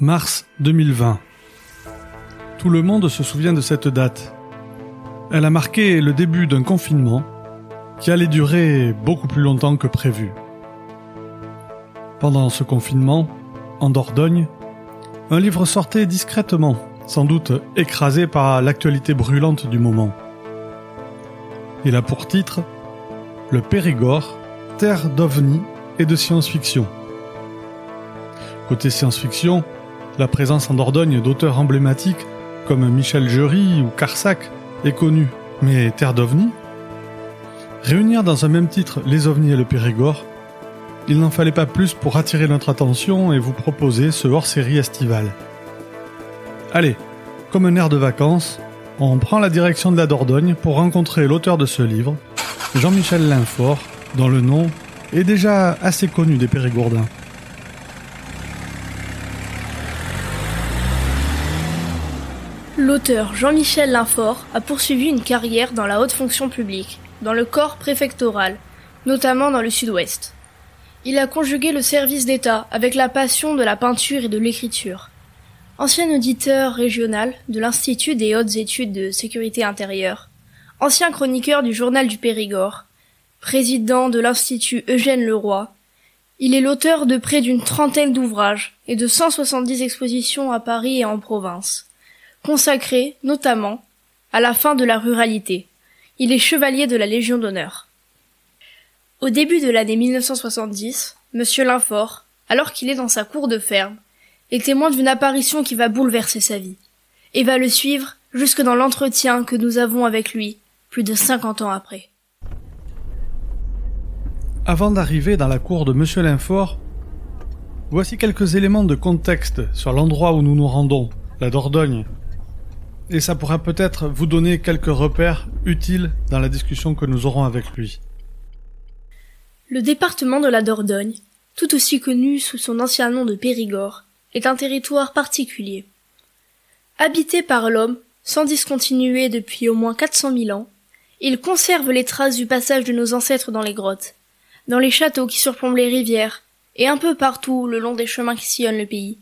Mars 2020. Tout le monde se souvient de cette date. Elle a marqué le début d'un confinement qui allait durer beaucoup plus longtemps que prévu. Pendant ce confinement, en Dordogne, un livre sortait discrètement, sans doute écrasé par l'actualité brûlante du moment. Il a pour titre Le Périgord, terre d'ovnis et de science-fiction. Côté science-fiction, la présence en Dordogne d'auteurs emblématiques comme Michel Jury ou Carsac est connue, mais Terre d'OVNI? Réunir dans un même titre les ovnis et le Périgord, il n'en fallait pas plus pour attirer notre attention et vous proposer ce hors-série estival. Allez, comme un air de vacances, on prend la direction de la Dordogne pour rencontrer l'auteur de ce livre, Jean-Michel Linfort, dont le nom est déjà assez connu des Périgourdins. L'auteur Jean-Michel Linfort a poursuivi une carrière dans la haute fonction publique, dans le corps préfectoral, notamment dans le sud-ouest. Il a conjugué le service d'État avec la passion de la peinture et de l'écriture. Ancien auditeur régional de l'Institut des hautes études de sécurité intérieure, ancien chroniqueur du journal du Périgord, président de l'Institut Eugène Leroy, il est l'auteur de près d'une trentaine d'ouvrages et de 170 expositions à Paris et en province consacré, notamment, à la fin de la ruralité. Il est chevalier de la Légion d'honneur. Au début de l'année 1970, Monsieur Linfort, alors qu'il est dans sa cour de ferme, est témoin d'une apparition qui va bouleverser sa vie, et va le suivre jusque dans l'entretien que nous avons avec lui, plus de cinquante ans après. Avant d'arriver dans la cour de Monsieur Linfort, voici quelques éléments de contexte sur l'endroit où nous nous rendons, la Dordogne, et ça pourra peut-être vous donner quelques repères utiles dans la discussion que nous aurons avec lui. Le département de la Dordogne, tout aussi connu sous son ancien nom de Périgord, est un territoire particulier. Habité par l'homme, sans discontinuer depuis au moins 400 000 ans, il conserve les traces du passage de nos ancêtres dans les grottes, dans les châteaux qui surplombent les rivières, et un peu partout le long des chemins qui sillonnent le pays.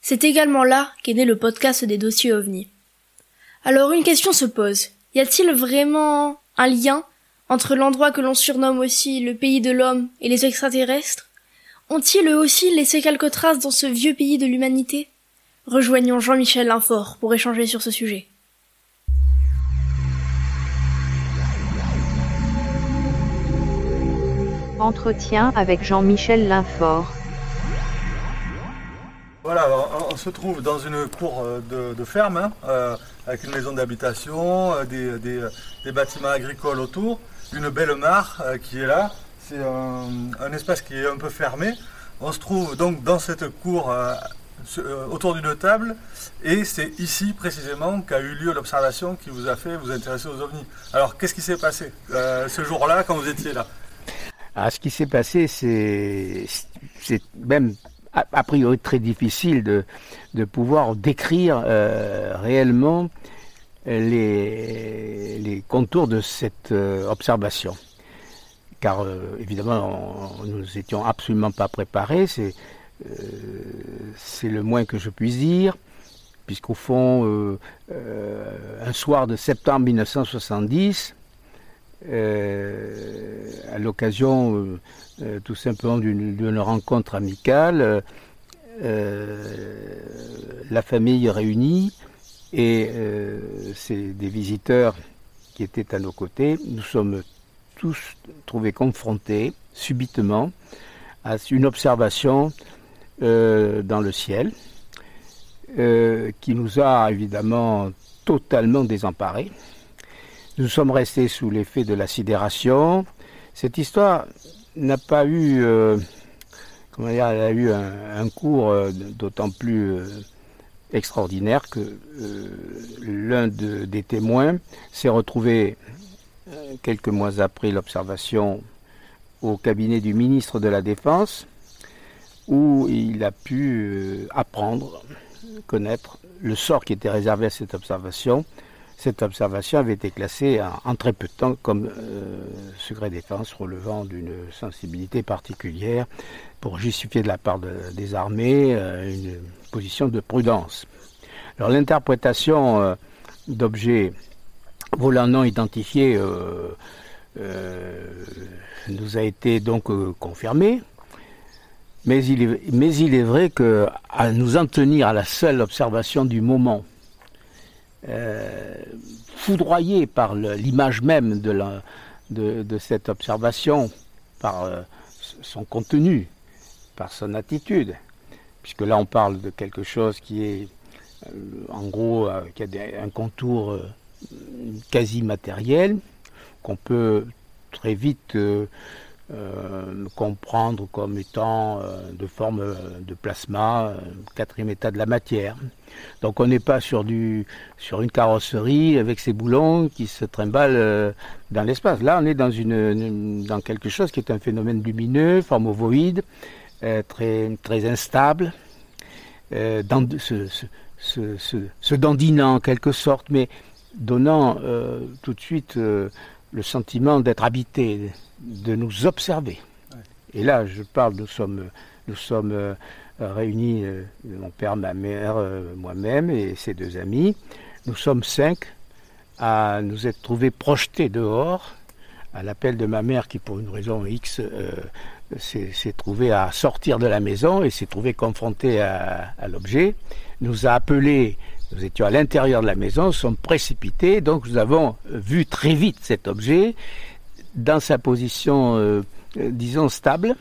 C'est également là qu'est né le podcast des dossiers ovnis. Alors une question se pose. Y a-t-il vraiment un lien entre l'endroit que l'on surnomme aussi le pays de l'homme et les extraterrestres? Ont-ils eux aussi laissé quelques traces dans ce vieux pays de l'humanité? Rejoignons Jean-Michel Linfort pour échanger sur ce sujet. Entretien avec Jean-Michel Linfort. Voilà, on, se trouve dans une cour euh, de, ferme, hein, euh, avec une maison d'habitation, euh, des, bâtiments agricoles autour, une belle mare qui est là. C'est un, espace qui est un peu fermé. On se trouve donc dans cette cour autour d'une table et c'est ici précisément qu'a eu lieu l'observation qui vous a fait vous intéresser aux ovnis. Alors qu'est-ce qui s'est passé ce jour-là quand vous étiez là? Ah, Ce qui s'est passé, c'est même a, priori très difficile de, de pouvoir décrire euh, réellement les, les, contours de cette euh, observation. Car euh, évidemment, nous étions absolument pas préparés, c'est c'est le moins que je puisse dire, puisqu'au fond, un soir de septembre 1970, à l'occasion euh, tout simplement d'une rencontre amicale, euh, la famille réunie et euh, c'est des visiteurs qui étaient à nos côtés. Nous sommes tous trouvés confrontés subitement à une observation dans le ciel qui nous a évidemment totalement désemparés. Nous sommes restés sous l'effet de la sidération. Cette histoire n'a pas eu, euh, comment dire, elle a eu un, cours euh, d'autant plus euh, extraordinaire que l'un des témoins s'est retrouvé quelques mois après l'observation au cabinet du ministre de la Défense, où il a pu apprendre, connaître le sort qui était réservé à cette observation, cette observation avait été classée en, très peu de temps comme euh, secret défense relevant d'une sensibilité particulière pour justifier de la part des armées euh, une position de prudence. Alors l'interprétation euh, d'objets volants non identifiés nous a été donc confirmée. Mais il, est, mais il est vrai que à nous en tenir à la seule observation du moment, foudroyé par l'image même de, cette observation, par son contenu, par son attitude, puisque là on parle de quelque chose qui est euh, en gros euh, qui a un contour euh, quasi matériel, qu'on peut très vite comprendre comme étant de forme de plasma, quatrième état de la matière. Donc on n'est pas sur, du, sur une carrosserie avec ses boulons qui se trimballent dans l'espace. Là on est dans, une, dans quelque chose qui est un phénomène lumineux, forme ovoïde, très, très instable. dans dandinant en quelque sorte, mais donnant euh, tout de suite euh, le sentiment d'être habité, de nous observer. Et là, je parle, nous sommes, nous sommes euh, réunis, mon père, ma mère, moi-même et ses deux amis. Nous sommes cinq à nous être trouvés projetés dehors à l'appel de ma mère qui, pour une raison X, s'est trouvé à sortir de la maison et s'est trouvé confronté à, l'objet, nous a appelé, nous étions à l'intérieur de la maison, nous sommes précipités, donc nous avons vu très vite cet objet dans sa position, euh, disons, stable,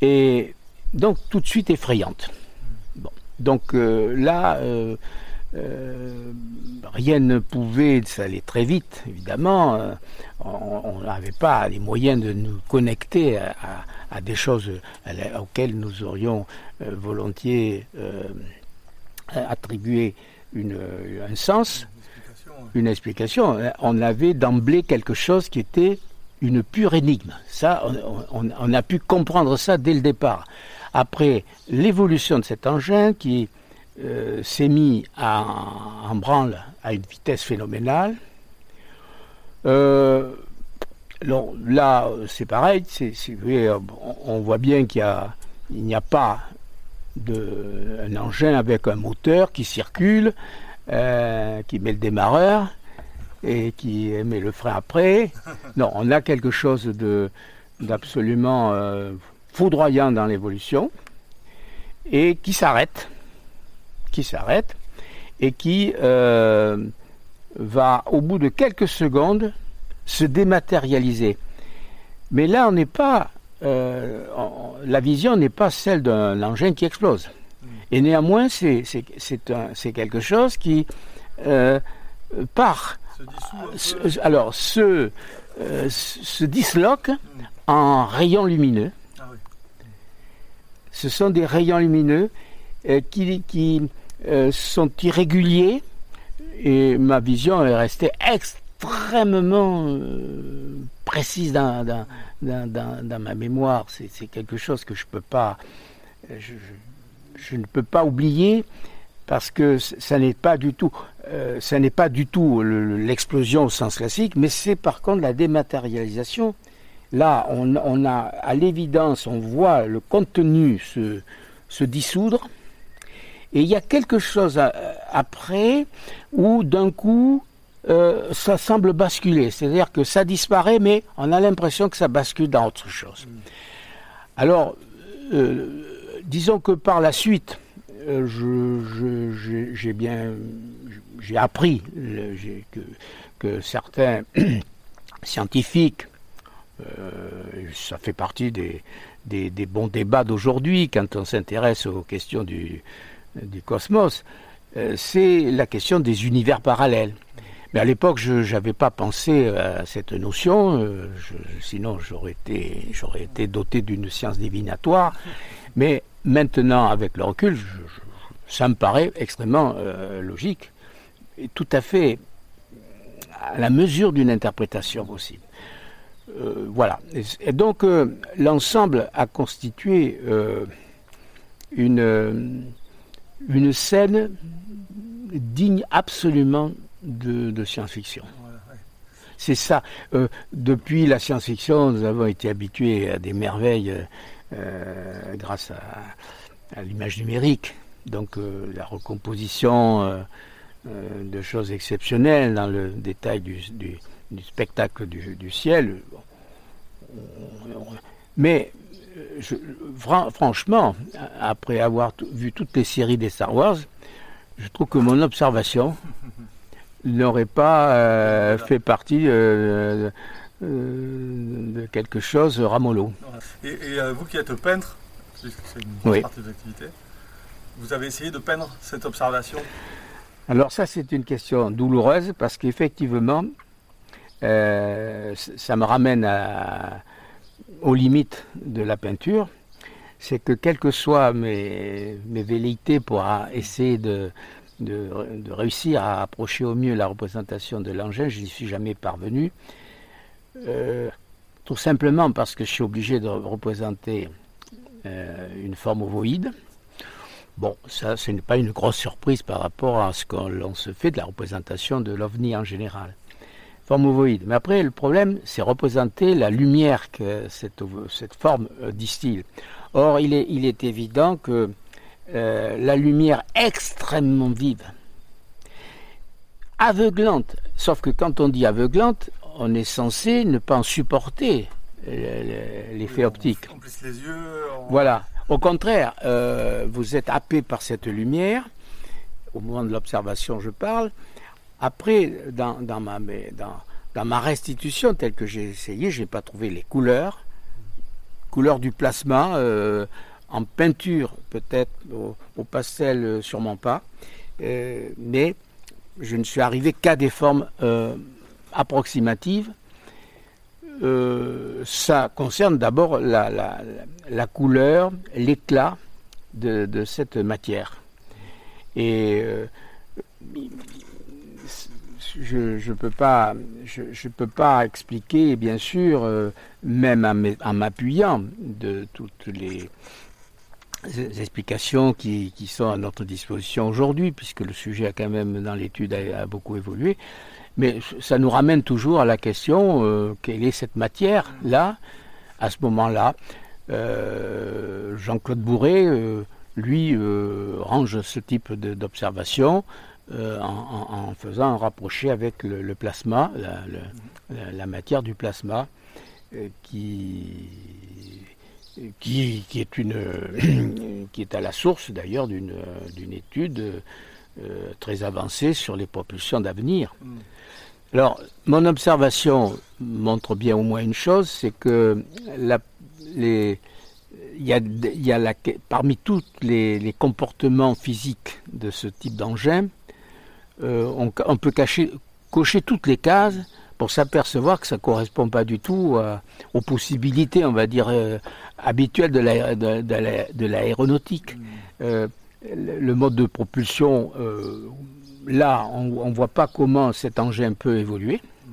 et donc tout de suite effrayante. Donc euh, là, euh, euh, rien ne pouvait, ça allait très vite, évidemment. Euh, on n'avait pas les moyens de nous connecter à, des choses auxquelles nous aurions euh, volontiers attribué une, un sens, une explication. On avait d'emblée quelque chose qui était une pure énigme. On a pu comprendre ça dès le départ. Après l'évolution de cet engin qui euh, s'est mis en branle à une vitesse phénoménale. Euh, là, c'est pareil, on voit bien qu'il n'y a, pas de, un engin avec un moteur qui circule, euh, qui met le démarreur et qui met le frein après. Non, on a quelque chose d'absolument foudroyant dans l'évolution et qui s'arrête qui s'arrête et qui euh, va, au bout de quelques secondes, se dématérialiser. Mais là, on n'est pas, euh, la vision n'est pas celle d'un engin qui explose. Et néanmoins, c'est quelque chose qui euh, part, se alors se, se disloque en rayons lumineux. Ah Ce sont des rayons lumineux qui, qui euh, sont irréguliers. Et ma vision est restée extrêmement euh, précise dans, ma mémoire. C'est quelque chose que pas, je, ne peux pas oublier parce que ça n'est pas du tout, euh, ça n'est pas du tout l'explosion au sens classique, mais c'est par contre la dématérialisation. Là, on, a à l'évidence, on voit le contenu se dissoudre et il y a quelque chose après où d'un coup, euh, ça semble basculer. C'est-à-dire que ça disparaît, mais on a l'impression que ça bascule dans autre chose. Alors, euh, disons que par la suite, euh, j'ai bien, appris que, certains scientifiques, ça fait partie des, des, des bons débats d'aujourd'hui quand on s'intéresse aux questions du, du cosmos, c'est la question des univers parallèles. Mais à l'époque, je n'avais pas pensé à cette notion, euh, sinon j'aurais été, doté d'une science divinatoire. Mais maintenant, avec le recul, ça me paraît extrêmement euh, logique et tout à fait à la mesure d'une interprétation possible. voilà. Et donc, l'ensemble a constitué une une scène digne absolument de, science-fiction. C'est ça. Euh, depuis la science-fiction, nous avons été habitués à des merveilles euh, grâce à, l'image numérique. Donc la recomposition de choses exceptionnelles dans le détail du, spectacle du, ciel. Mais je, franchement, après avoir vu toutes les séries des Star Wars, je trouve que mon observation n'aurait pas euh, fait partie euh, euh, de quelque chose ramolo. Et, vous qui êtes peintre, c'est une partie de l'activité, vous avez essayé de peindre cette observation? Alors ça c'est une question douloureuse parce qu'effectivement ça me ramène à, aux limites de la peinture. C'est que quelles que soient mes, mes velléités pour essayer de, de, réussir à approcher au mieux la représentation de l'engin. Je n'y suis jamais parvenu. Euh, tout simplement parce que je suis obligé de représenter euh, une forme ovoïde. Bon, ça, ce n'est pas une grosse surprise par rapport à ce qu'on se fait de la représentation de l'OVNI en général. Forme ovoïde. Mais après, le problème, c'est représenter la lumière que cette, forme euh, distille. Or, il est évident que euh, la lumière extrêmement vive, aveuglante. Sauf que quand on dit aveuglante, on est censé ne pas en supporter l'effet optique. les yeux. Voilà. Au contraire, euh, vous êtes happé par cette lumière. Au moment de l'observation, je parle. Après, dans, ma, dans, ma restitution telle que j'ai essayé, je n'ai pas trouvé les couleurs. Couleurs du plasma. Euh, en peinture peut-être, au, pastel euh, sûrement pas, euh, mais je ne suis arrivé qu'à des formes euh, approximatives. ça concerne d'abord la, couleur, l'éclat de, cette matière. Et je ne peux, pas, je, peux pas expliquer, bien sûr, même en m'appuyant de toutes les explications qui, sont à notre disposition aujourd'hui, puisque le sujet a quand même dans l'étude a, beaucoup évolué. Mais ça nous ramène toujours à la question euh, quelle est cette matière-là, à ce moment-là. Euh, Jean-Claude Bourré, euh, lui, range ce type d'observation en, faisant un rapproché avec le, plasma, la, matière du plasma, qui qui, est une, qui est à la source d'ailleurs d'une, étude euh, très avancée sur les propulsions d'avenir. Mm. Alors, mon observation montre bien au moins une chose, c'est que la, les, il y a, il y a la, parmi tous les, comportements physiques de ce type d'engin, euh, on, on, peut cacher, cocher toutes les cases pour s'apercevoir que ça ne correspond pas du tout aux possibilités, on va dire, euh, habituelles de l'aéronautique. Mm. Euh, le mode de propulsion, euh, là, on ne voit pas comment cet engin peut évoluer, mm.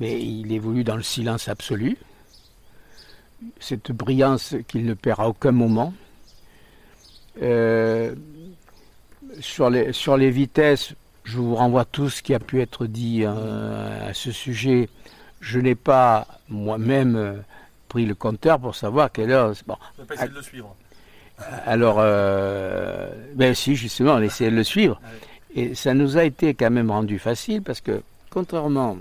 mais il évolue dans le silence absolu. Cette brillance qu'il ne perd à aucun moment. sur, les, sur les vitesses, je vous renvoie tout ce qui a pu être dit euh, à ce sujet. Je n'ai pas moi-même euh, pris le compteur pour savoir quelle heure. Bon, on pas essayer de le suivre. Euh, alors, ben si, justement, on essayé de le suivre. Et ça nous a été quand même rendu facile parce que, contrairement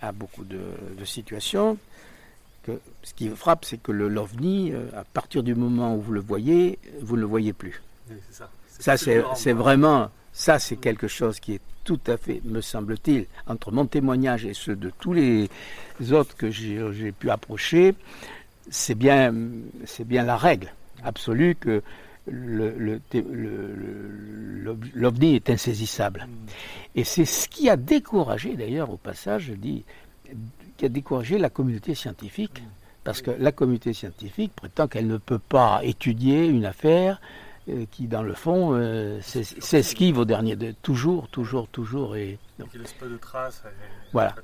à beaucoup de, situations, que ce qui frappe, c'est que le l'OVNI, à partir du moment où vous le voyez, vous ne le voyez plus. ça, ça c'est vraiment ça, c'est quelque chose qui est tout à fait, me semble-t-il, entre mon témoignage et ceux de tous les autres que j'ai pu approcher, c'est bien, bien la règle absolue que l'OVNI est insaisissable. Mm. Et c'est ce qui a découragé, d'ailleurs, au passage, je dis, qui a découragé la communauté scientifique. Mm. Parce que la communauté scientifique prétend qu'elle ne peut pas étudier une affaire euh, qui, dans le fond, euh, s'esquive au dernier. De, toujours, toujours, toujours. Et, donc, laisse pas de traces. Voilà.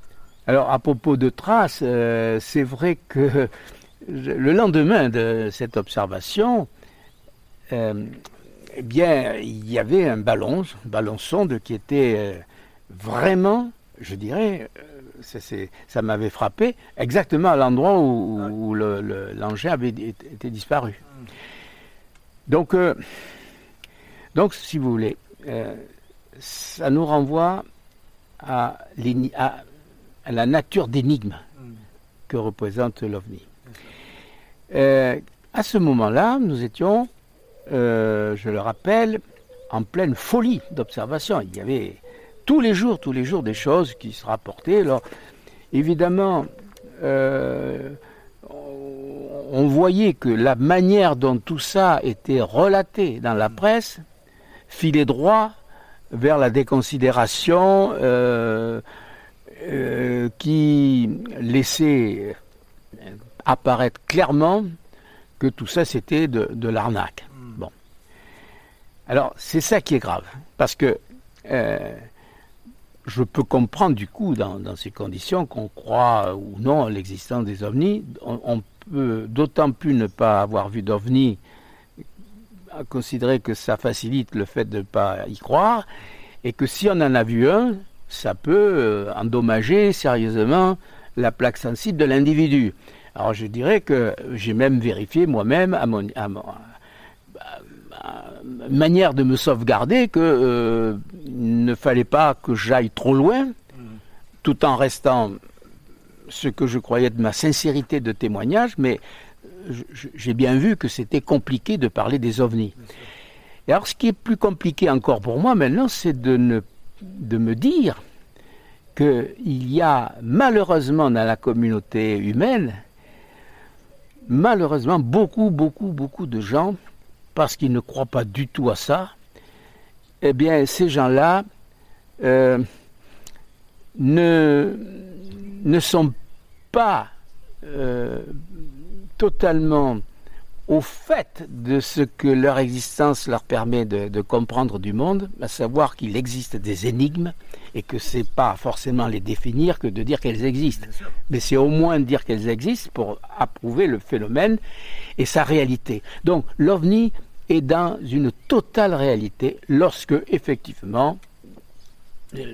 Alors, à propos de traces, euh, c'est vrai que le lendemain de cette observation, eh bien, il y avait un ballon, un ballon sonde qui était vraiment, je dirais, ça m'avait frappé, exactement à l'endroit où, l'engin avait été disparu. Donc, euh, Donc, si vous voulez, euh, ça nous renvoie à, la nature d'énigme que représente l'OVNI. Euh, à ce moment-là, nous étions, je le rappelle, en pleine folie d'observation. Il y avait tous les jours, tous les jours des choses qui se rapportaient. Alors, évidemment, on voyait que la manière dont tout ça était relaté dans la presse filait droit vers la déconsidération euh, euh, qui laissait apparaître clairement que tout ça c'était de, l'arnaque. Hmm. Bon. Alors c'est ça qui est grave, parce que je peux comprendre du coup dans, ces conditions qu'on croit ou non à l'existence des ovnis. On, peut d'autant plus ne pas avoir vu d'ovnis à considérer que ça facilite le fait de ne pas y croire et que si on en a vu un, ça peut euh, endommager sérieusement la plaque sensible de l'individu. Alors je dirais que j'ai même vérifié moi-même à mon, manière de me sauvegarder que euh, ne fallait pas que j'aille trop loin, tout en restant ce que je croyais de ma sincérité de témoignage, mais j'ai bien vu que c'était compliqué de parler des ovnis. Et alors, ce qui est plus compliqué encore pour moi maintenant, c'est de, de me dire qu'il y a malheureusement dans la communauté humaine, malheureusement beaucoup, beaucoup, beaucoup de gens parce qu'ils ne croient pas du tout à ça, eh bien, ces gens-là euh, ne, ne sont pas euh, totalement au fait de ce que leur existence leur permet de, comprendre du monde, à savoir qu'il existe des énigmes et que c'est pas forcément les définir que de dire qu'elles existent, mais c'est au moins dire qu'elles existent pour approuver le phénomène et sa réalité. Donc l'OVNI est dans une totale réalité lorsque effectivement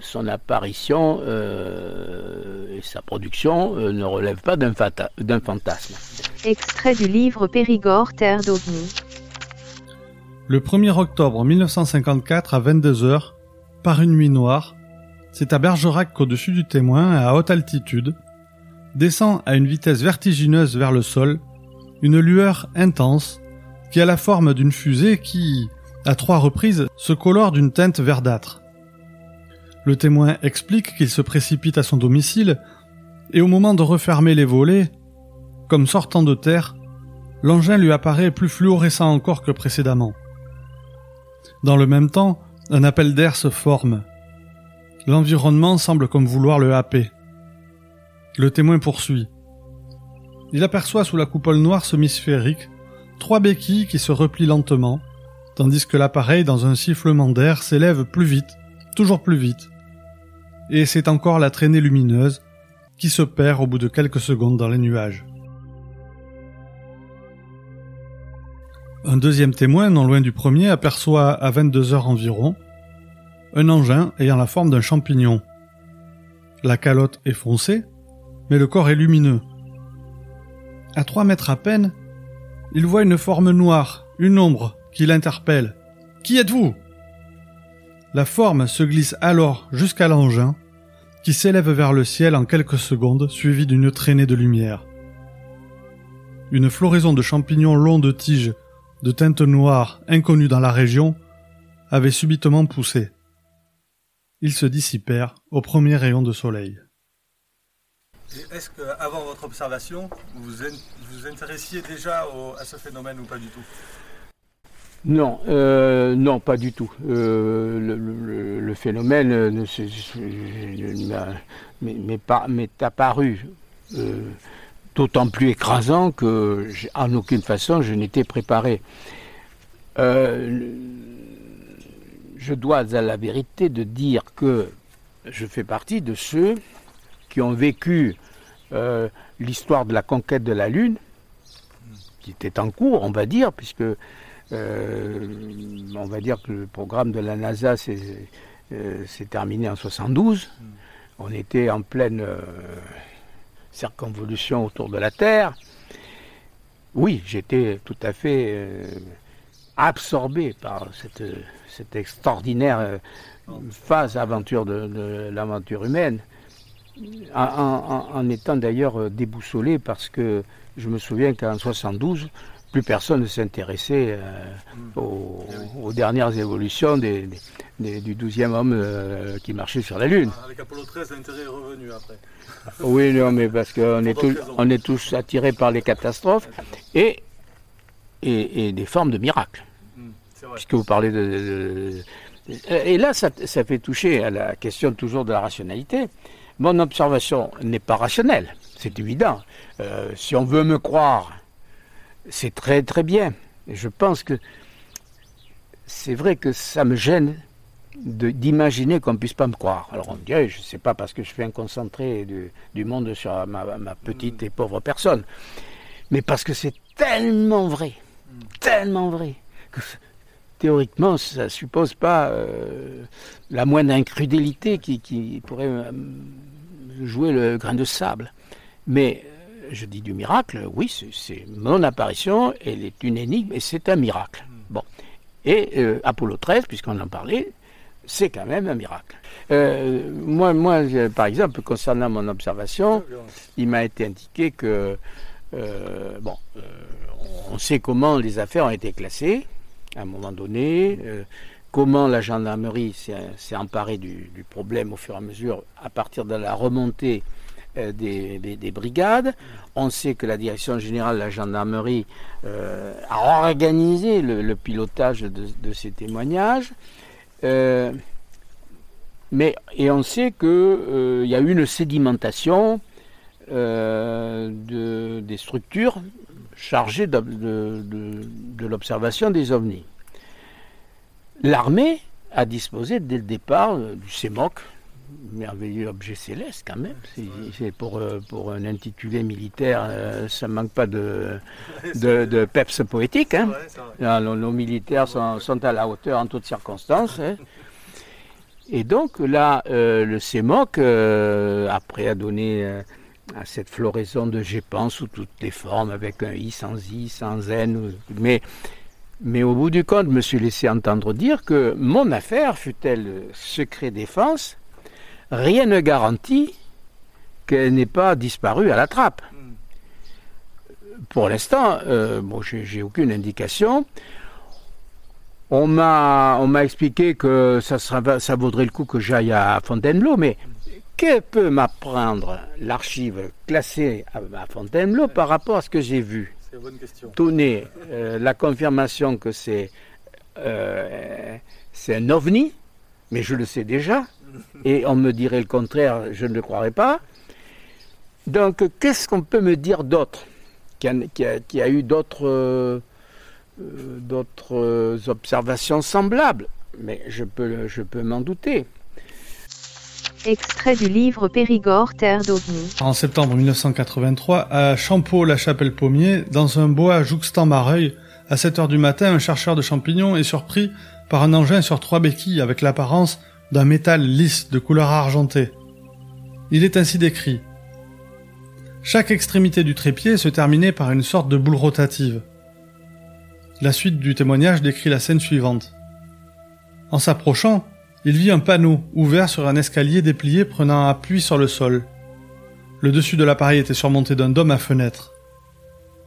son apparition euh, et sa production euh, ne relèvent pas d'un fantasme. Extrait du livre Périgord, Terre d'OVNI. Le 1er octobre 1954 à 22h, par une nuit noire, c'est à Bergerac qu'au-dessus du témoin, à haute altitude, descend à une vitesse vertigineuse vers le sol une lueur intense qui a la forme d'une fusée qui, à trois reprises, se colore d'une teinte verdâtre. Le témoin explique qu'il se précipite à son domicile, et au moment de refermer les volets, comme sortant de terre, l'engin lui apparaît plus fluorescent encore que précédemment. Dans le même temps, un appel d'air se forme. L'environnement semble comme vouloir le happer. Le témoin poursuit. Il aperçoit sous la coupole noire semi-sphérique trois béquilles qui se replient lentement, tandis que l'appareil, dans un sifflement d'air, s'élève plus vite, toujours plus vite. Et c'est encore la traînée lumineuse qui se perd au bout de quelques secondes dans les nuages. Un deuxième témoin, non loin du premier, aperçoit à 22 heures environ un engin ayant la forme d'un champignon. La calotte est foncée, mais le corps est lumineux. À trois mètres à peine, il voit une forme noire, une ombre, qui l'interpelle. Qui êtes-vous? La forme se glisse alors jusqu'à l'engin, qui s'élève vers le ciel en quelques secondes, suivi d'une traînée de lumière. Une floraison de champignons longs de tiges, de teinte noire, inconnue dans la région, avait subitement poussé. Ils se dissipèrent au premier rayon de soleil. Est-ce qu'avant votre observation, vous vous intéressiez déjà à ce phénomène ou pas du tout? Non, euh, non, pas du tout. Euh, le, phénomène m'est apparu euh, d'autant plus écrasant que, en aucune façon, je n'étais préparé. je dois à la vérité de dire que je fais partie de ceux qui ont vécu euh, l'histoire de la conquête de la Lune, qui était en cours, on va dire, puisque euh, on va dire que le programme de la NASA s'est euh, terminé en 72. On était en pleine circonvolution autour de la Terre. Oui, j'étais tout à fait absorbé par cette, cette extraordinaire euh, phase aventure de, de l'aventure humaine, en, en- en étant d'ailleurs euh, déboussolé parce que je me souviens qu'en 72, plus personne ne s'intéressait euh, aux, aux dernières évolutions des, des- des- du 12e homme euh, qui marchait sur la Lune. Avec Apollo 13, l'intérêt est revenu après. Oui, non, mais parce qu'on est, tous- d'autres raisons. on est tous attirés par les catastrophes et, et, et des formes de miracles. Vrai. Puisque vous parlez de. de- de- et là, ça, ça fait toucher à la question toujours de la rationalité. Mon observation n'est pas rationnelle, c'est évident. Euh, si on veut me croire, c'est très très bien. Je pense que c'est vrai que ça me gêne d'imaginer qu'on ne puisse pas me croire. Alors on me dirait, je ne sais pas parce que je fais un concentré du, monde sur ma, petite et pauvre personne, mais parce que c'est tellement vrai, tellement vrai, que théoriquement ça ne suppose pas euh, la moindre incrédulité qui, pourrait euh, jouer le grain de sable. Mais je dis du miracle, oui, c'est- mon apparition, elle est une énigme et c'est un miracle. Bon. Et euh, Apollo 13, puisqu'on en parlait, c'est quand même un miracle. Euh, moi, moi, par exemple, concernant mon observation, il m'a été indiqué que, euh, bon, on sait comment les affaires ont été classées à un moment donné, comment la gendarmerie s'est s'est emparée du, du problème au fur et à mesure à partir de la remontée euh, des, des- des brigades. On sait que la direction générale de la gendarmerie euh, a organisé le, pilotage de, ces témoignages. Euh, mais, et on sait qu'il y a eu une sédimentation de, des structures chargées de, de- l'observation des ovnis. L'armée a disposé dès le départ du CEMOC, merveilleux objet céleste quand même. C'est, pour, euh, pour un intitulé militaire, euh, ça manque pas de, de, de peps poétique. Hein. Ah, nos, militaires sont, sont à la hauteur en toutes circonstances. hein. Et donc là, euh, le CEMOC, euh, après, a donné euh, à cette floraison de GEPAN sous toutes les formes, avec un I sans I, sans N. Mais, mais au bout du compte, je me suis laissé entendre dire que mon affaire, fut-elle secret défense, rien ne garantit qu'elle n'ait pas disparu à la trappe. Hmm. Pour l'instant, euh, bon, j'ai aucune indication. On m'a, on m'a expliqué que ça, sera, ça vaudrait le coup que j'aille à Fontainebleau, mais que peut m'apprendre l'archive classée à, Fontainebleau par rapport à ce que j'ai vu? Donner euh, la confirmation que c'est, euh, c'est un ovni, mais je le sais déjà, et on me dirait le contraire, je ne le croirais pas. Donc, qu'est-ce qu'on peut me dire d'autre qui a, qui a- qui a eu d'autres euh, euh, d'autres euh, observations semblables? Mais je peux, le- je peux m'en douter. Extrait du livre Périgord, terre d'OVNI. En septembre 1983, à Champeau-la-Chapelle-Pommier, dans un bois jouxtant Mareuil, à 7 heures du matin, un chercheur de champignons est surpris par un engin sur trois béquilles avec l'apparence d'un métal lisse de couleur argentée. Il est ainsi décrit. Chaque extrémité du trépied se terminait par une sorte de boule rotative. La suite du témoignage décrit la scène suivante. En s'approchant, il vit un panneau ouvert sur un escalier déplié prenant appui sur le sol. Le dessus de l'appareil était surmonté d'un dôme à fenêtre.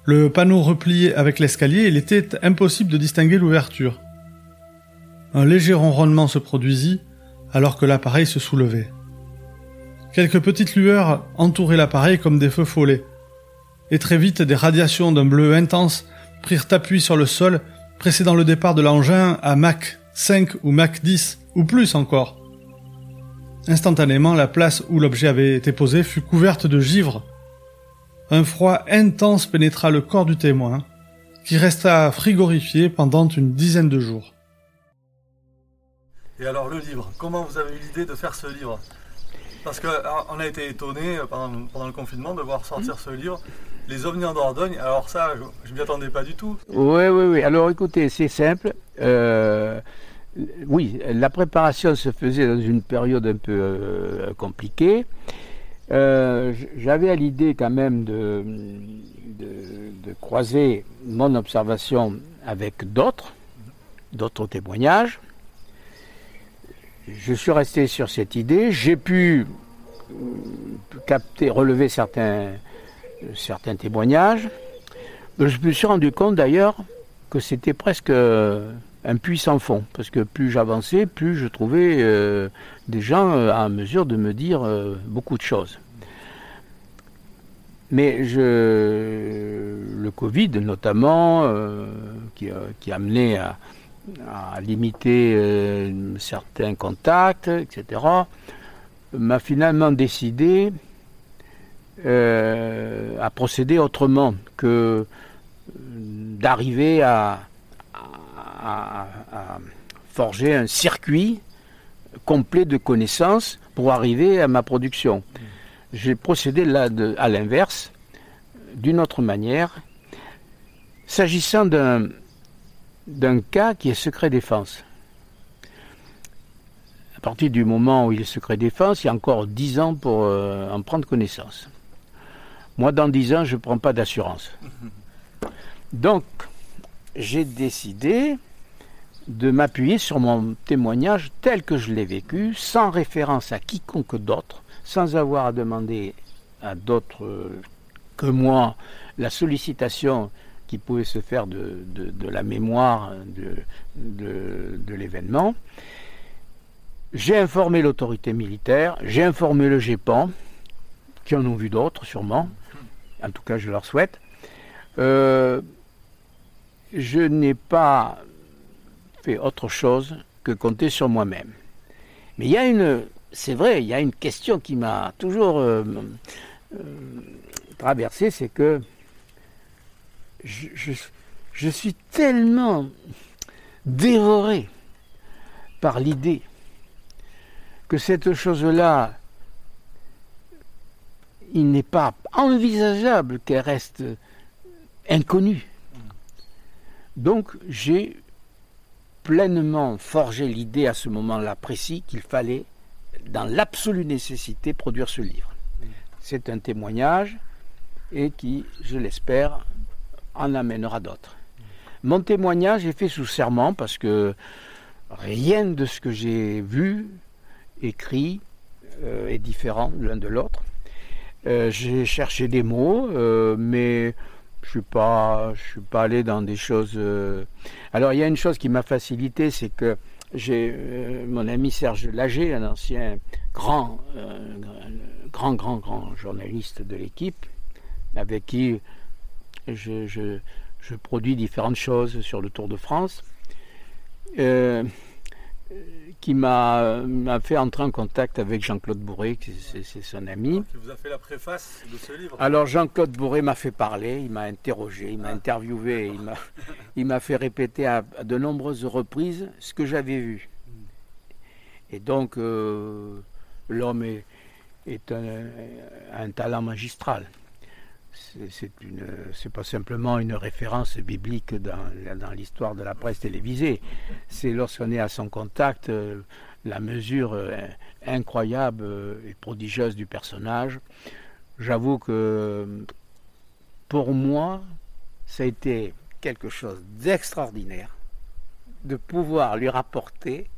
Le panneau replié avec l'escalier, il était impossible de distinguer l'ouverture. Un léger ronronnement se produisit alors que l'appareil se soulevait. Quelques petites lueurs entouraient l'appareil comme des feux follets. Et très vite, des radiations d'un bleu intense prirent appui sur le sol, précédant le départ de l'engin à Mach 5 ou Mach 10, ou plus encore. Instantanément, la place où l'objet avait été posé fut couverte de givre. Un froid intense pénétra le corps du témoin, qui resta frigorifié pendant une dizaine de jours. Et alors le livre, comment vous avez eu l'idée de faire ce livre? Parce qu'on a été étonné pendant, pendant le confinement de voir sortir ce livre, Les ovnis en Dordogne. Alors ça, je ne m'y attendais pas du tout. Oui, oui, oui. Alors écoutez, c'est simple. Euh, oui, la préparation se faisait dans une période un peu euh, compliquée. Euh, J'avais à l'idée quand même de, de, de croiser mon observation avec d'autres, d'autres témoignages. Je suis resté sur cette idée. J'ai pu euh, capter, relever certains, certains témoignages. Je me suis rendu compte d'ailleurs que c'était presque un puits sans fond, parce que plus j'avançais, plus je trouvais euh, des gens euh, à mesure de me dire euh, beaucoup de choses. Mais je, le Covid notamment, qui, a amené à, limiter certains contacts, etc., m'a finalement décidé à procéder autrement que d'arriver à, à, forger un circuit complet de connaissances pour arriver à ma production. J'ai procédé là à l'inverse, d'une autre manière, s'agissant d'un, d'un cas qui est secret défense. À partir du moment où il est secret défense, il y a encore dix ans pour euh, en prendre connaissance. Moi, dans dix ans, je ne prends pas d'assurance. Donc, j'ai décidé de m'appuyer sur mon témoignage tel que je l'ai vécu, sans référence à quiconque d'autre, sans avoir à demander à d'autres que moi la sollicitation qui pouvait se faire de, la mémoire de, l'événement. J'ai informé l'autorité militaire, j'ai informé le GEPAN, qui en ont vu d'autres sûrement, en tout cas je leur souhaite. Euh, je n'ai pas autre chose que compter sur moi-même. Mais il y a une, c'est vrai, il y a une question qui m'a toujours euh, euh, traversé, c'est que je, je, suis tellement dévoré par l'idée que cette chose-là, il n'est pas envisageable qu'elle reste inconnue. Donc j'ai pleinement forgé l'idée à ce moment-là précis qu'il fallait, dans l'absolue nécessité, produire ce livre. C'est un témoignage et qui, je l'espère, en amènera d'autres. Mon témoignage est fait sous serment parce que rien de ce que j'ai vu, écrit, euh, est différent l'un de l'autre. Euh, j'ai cherché des mots, euh, mais je suis pas, suis pas allé dans des choses. Alors il y a une chose qui m'a facilité, c'est que j'ai mon ami Serge Lager, un ancien grand, grand, grand, grand journaliste de l'équipe, avec qui je, je, je, produis différentes choses sur le Tour de France qui m'a fait entrer en contact avec Jean-Claude Bourré, c'est son ami. Qui vous a fait la préface de ce livre Alors Jean-Claude Bourré m'a fait parler, il m'a interrogé, il m'a ah. interviewé, il m'a fait répéter à, de nombreuses reprises ce que j'avais vu. Et donc euh, l'homme est, est un, talent magistral c'est pas simplement une référence biblique dans, dans l'histoire de la presse télévisée. C'est lorsqu'on est à son contact, euh, la mesure euh, incroyable euh, et prodigieuse du personnage. J'avoue que pour moi, ça a été quelque chose d'extraordinaire de pouvoir lui rapporter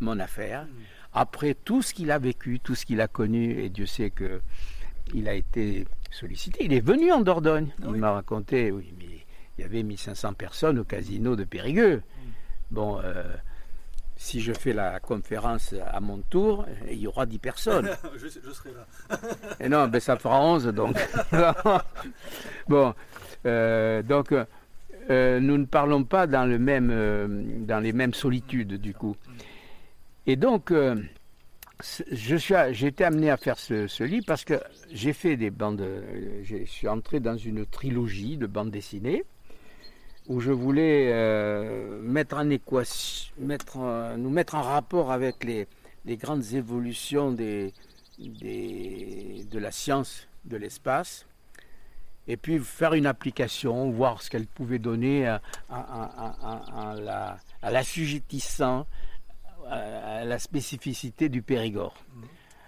mon affaire après tout ce qu'il a vécu, tout ce qu'il a connu, et Dieu sait que il a été sollicité. Il est venu en Dordogne. Il m'a raconté, oui, mais il y avait 1500 personnes au casino de Périgueux. Bon, euh, si je fais la conférence à mon tour, il y aura 10 personnes. je, serai là. Et non, ben ça fera 11 donc. bon, euh, donc euh, nous ne parlons pas dans, le même, dans les mêmes solitudes du coup. Mm. Et donc, j'ai été amené à faire ce, livre parce que j'ai fait des bandes. Je suis entré dans une trilogie de bandes dessinées où je voulais euh, mettre en équation, mettre, nous mettre en rapport avec les, grandes évolutions de la science de l'espace et puis faire une application, voir ce qu'elle pouvait donner à l'assujettissant à la spécificité du Périgord.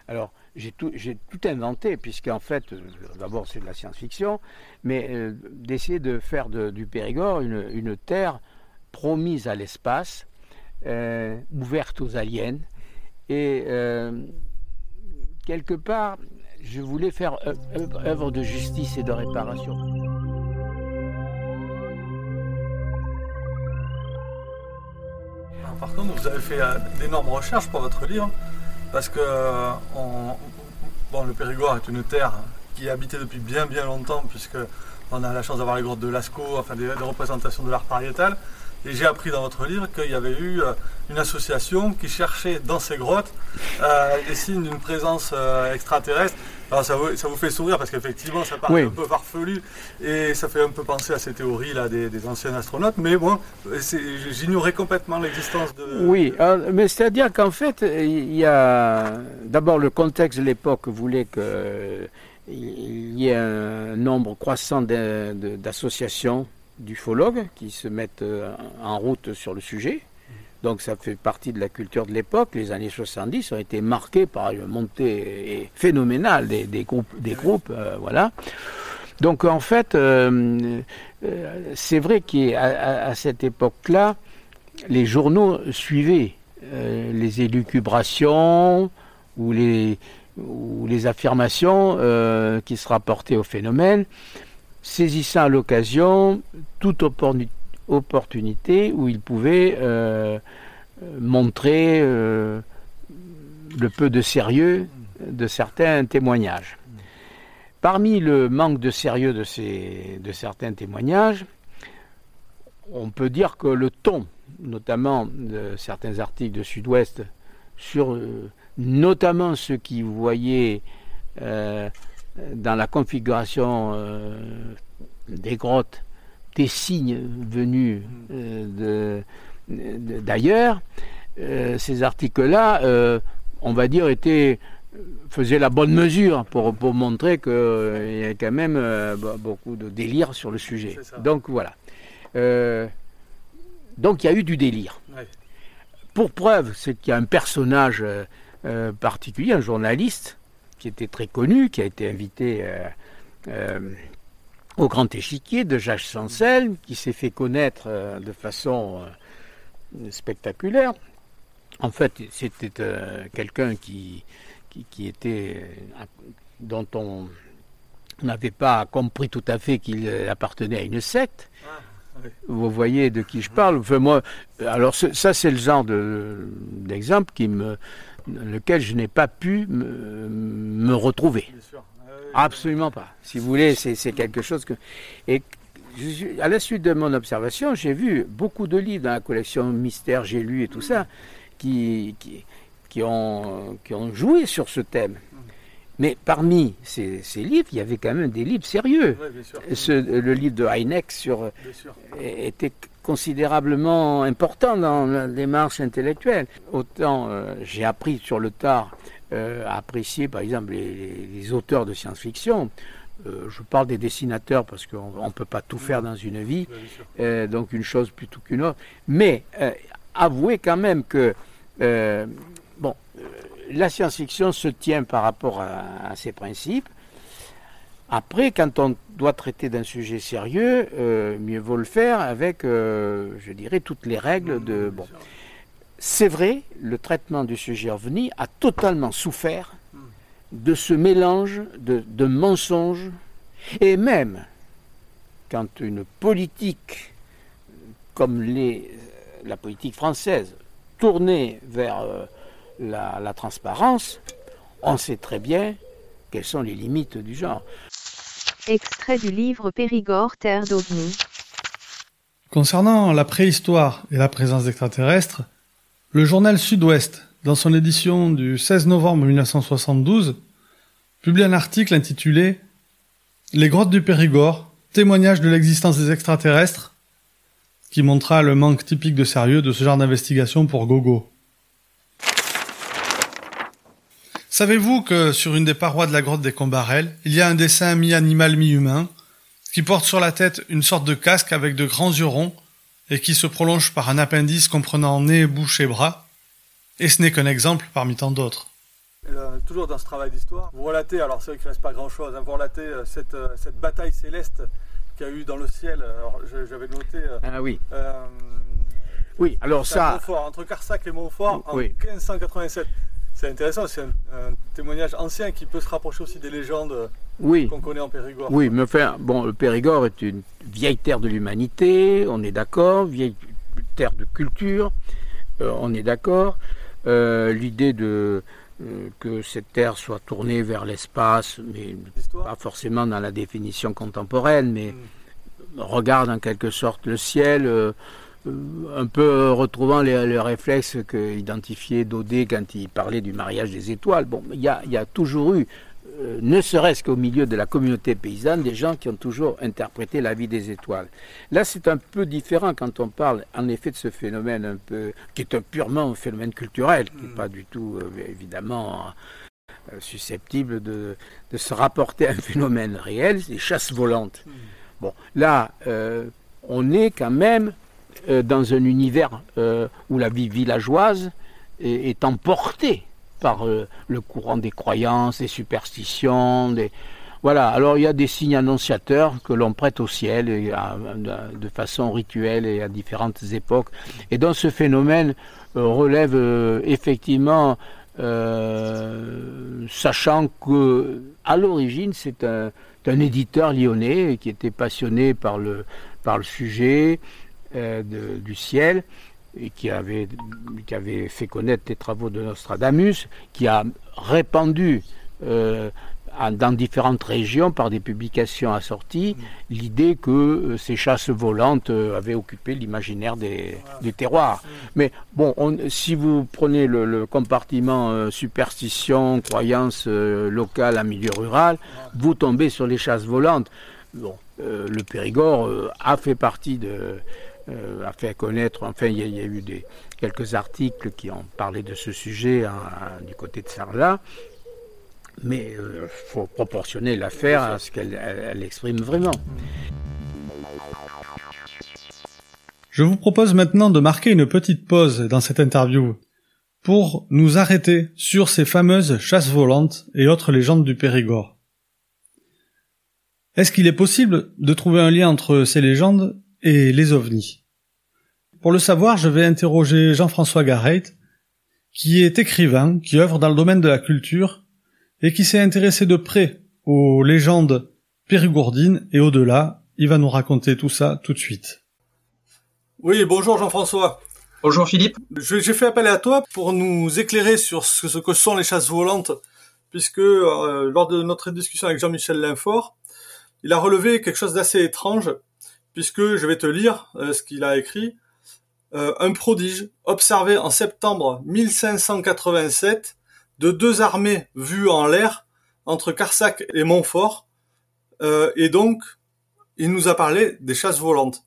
Alors, j'ai tout, tout, inventé, puisqu'en fait, euh, d'abord c'est de la science-fiction, mais euh, d'essayer de faire du Périgord une, terre promise à l'espace, ouverte aux aliens. Et quelque part, je voulais faire œuvre de justice et de réparation. Par contre, vous avez fait d'énormes recherches pour votre livre, parce que bon, le Périgord est une terre qui est habitée depuis bien bien longtemps, puisque on a la chance d'avoir les grottes de Lascaux, enfin des représentations de l'art pariétal. Et j'ai appris dans votre livre qu'il y avait eu euh, une association qui cherchait dans ces grottes euh, des signes d'une présence euh, extraterrestre. Alors ça vous, ça vous, fait sourire parce qu'effectivement ça paraît un peu farfelu et ça fait un peu penser à ces théories là des, anciens astronautes. Mais bon, j'ignorais complètement l'existence de. Oui, mais c'est-à-dire qu'en fait, il y a d'abord le contexte de l'époque voulait que il y ait un nombre croissant d'associations d'ufologues qui se mettent euh, en route sur le sujet. Donc ça fait partie de la culture de l'époque. Les années 70 ont été marquées par une montée phénoménale des, groupes. Des groupes euh, voilà. Donc en fait, euh, c'est vrai qu'à à, cette époque-là, les journaux suivaient les élucubrations ou les, ou les affirmations qui se rapportaient au phénomène saisissant à l'occasion toute opportunité où il pouvait euh, montrer euh, le peu de sérieux de certains témoignages. Parmi le manque de sérieux de, certains témoignages, on peut dire que le ton, notamment de certains articles de Sud-Ouest, sur euh, notamment ceux qui voyaient dans la configuration des grottes des signes venus euh, d'ailleurs, euh, ces articles-là, on va dire, étaient faisaient la bonne mesure pour, pour montrer qu'il y a quand même beaucoup de délire sur le sujet. Donc voilà. donc il y a eu du délire. Pour preuve, c'est qu'il y a un personnage particulier, un journaliste, qui était très connu, qui a été invité euh, euh, au Grand Échiquier de Jacques Sansel, qui s'est fait connaître euh, de façon spectaculaire. En fait, c'était quelqu'un qui, qui, était dont on n'avait pas compris tout à fait qu'il appartenait à une secte. Ah, Vous voyez de qui je parle. Enfin, moi, alors ça, c'est le genre d'exemple qui me lequel je n'ai pas pu me, retrouver. Absolument pas. Si vous voulez, c'est quelque chose que. Et à la suite de mon observation, j'ai vu beaucoup de livres dans la collection Mystère, j'ai lu et tout ça, qui, qui, ont, qui ont joué sur ce thème. Mais parmi ces, livres, il y avait quand même des livres sérieux. le livre de Heineck sur, était considérablement important dans la démarche intellectuelle. Autant euh, j'ai appris sur le tard euh, à apprécier par exemple les, auteurs de science-fiction. Euh, je parle des dessinateurs parce qu'on ne peut pas tout faire dans une vie, donc une chose plutôt qu'une autre. Mais avouez quand même que bon, la science-fiction se tient par rapport à, à ces principes. Après, quand on doit traiter d'un sujet sérieux, euh, mieux vaut le faire avec, euh, je dirais, toutes les règles de. Bon. C'est vrai, le traitement du sujet ovni a totalement souffert de ce mélange de, mensonges et même quand une politique comme les, la politique française tournée vers euh, la, la transparence, on sait très bien quelles sont les limites du genre. Extrait du livre Périgord, Terre d'OVNI. Concernant la préhistoire et la présence d'extraterrestres, le journal Sud-Ouest, dans son édition du 16 novembre 1972, publie un article intitulé Les grottes du Périgord, témoignage de l'existence des extraterrestres, qui montra le manque typique de sérieux de ce genre d'investigation pour Gogo. Savez-vous que sur une des parois de la grotte des Combarelles, il y a un dessin mi-animal mi-humain, qui porte sur la tête une sorte de casque avec de grands yeux ronds, et qui se prolonge par un appendice comprenant nez, bouche et bras, et ce n'est qu'un exemple parmi tant d'autres. Euh, toujours dans ce travail d'histoire, vous relatez, alors c'est vrai qu'il ne reste pas grand-chose, hein, vous relatez euh, cette, euh, cette, bataille céleste qu'il y a eu dans le ciel. Alors j'avais noté ah oui. Oui, alors ça. entre Carsac et Montfort en 1587. C'est intéressant, c'est un, témoignage ancien qui peut se rapprocher aussi des légendes qu'on connaît en Périgord. Oui, mais enfin, bon, le Périgord est une vieille terre de l'humanité, on est d'accord, vieille terre de culture, euh, on est d'accord. Euh, l'idée de euh, que cette terre soit tournée vers l'espace, mais pas forcément dans la définition contemporaine, mais hmm. regarde en quelque sorte le ciel, euh, un peu retrouvant les, les réflexes qu'identifiait Daudet quand il parlait du mariage des étoiles. Bon, il y a, toujours eu, euh, ne serait-ce qu'au milieu de la communauté paysanne, des gens qui ont toujours interprété la vie des étoiles. Là, c'est un peu différent quand on parle en effet de ce phénomène un peu, qui est purement un phénomène culturel, qui n'est pas du tout, euh, évidemment, susceptible de, se rapporter à un phénomène réel, les chasses volantes. Là, on est quand même euh, dans un univers euh, où la vie villageoise est, emportée par euh, le courant des croyances, des superstitions. Voilà, alors il y a des signes annonciateurs que l'on prête au ciel de façon rituelle et à différentes époques. Et donc ce phénomène relève effectivement, sachant que à l'origine c'est un, éditeur lyonnais qui était passionné par le, sujet, euh, du ciel, et qui avait, qui avait fait connaître les travaux de Nostradamus, qui a répandu euh, dans différentes régions par des publications assorties l'idée que euh, ces chasses volantes avaient occupé l'imaginaire des, terroirs. Mais bon, si vous prenez le, compartiment superstition, croyance locale en milieu rural, vous tombez sur les chasses volantes. Bon, le Périgord a fait partie de, euh, a fait connaître, enfin il y, a eu des, quelques articles qui ont parlé de ce sujet hein, du côté de Sarlat, mais il euh, faut proportionner l'affaire à ce qu'elle exprime vraiment. Je vous propose maintenant de marquer une petite pause dans cette interview pour nous arrêter sur ces fameuses chasses volantes et autres légendes du Périgord. Est-ce qu'il est possible de trouver un lien entre ces légendes et les ovnis. Pour le savoir, je vais interroger Jean-François Garrett, qui est écrivain, qui œuvre dans le domaine de la culture, et qui s'est intéressé de près aux légendes périgourdines et au-delà. Il va nous raconter tout ça tout de suite. Oui, bonjour Jean-François. Bonjour Philippe. J'ai fait appel à toi pour nous éclairer sur ce, que sont les chasses volantes, puisque euh, lors de notre discussion avec Jean-Michel Linfort, il a relevé quelque chose d'assez étrange, puisque je vais te lire euh, ce qu'il a écrit. Euh, un prodige observé en septembre 1587 de deux armées vues en l'air entre Carsac et Montfort. Euh, et donc, il nous a parlé des chasses volantes.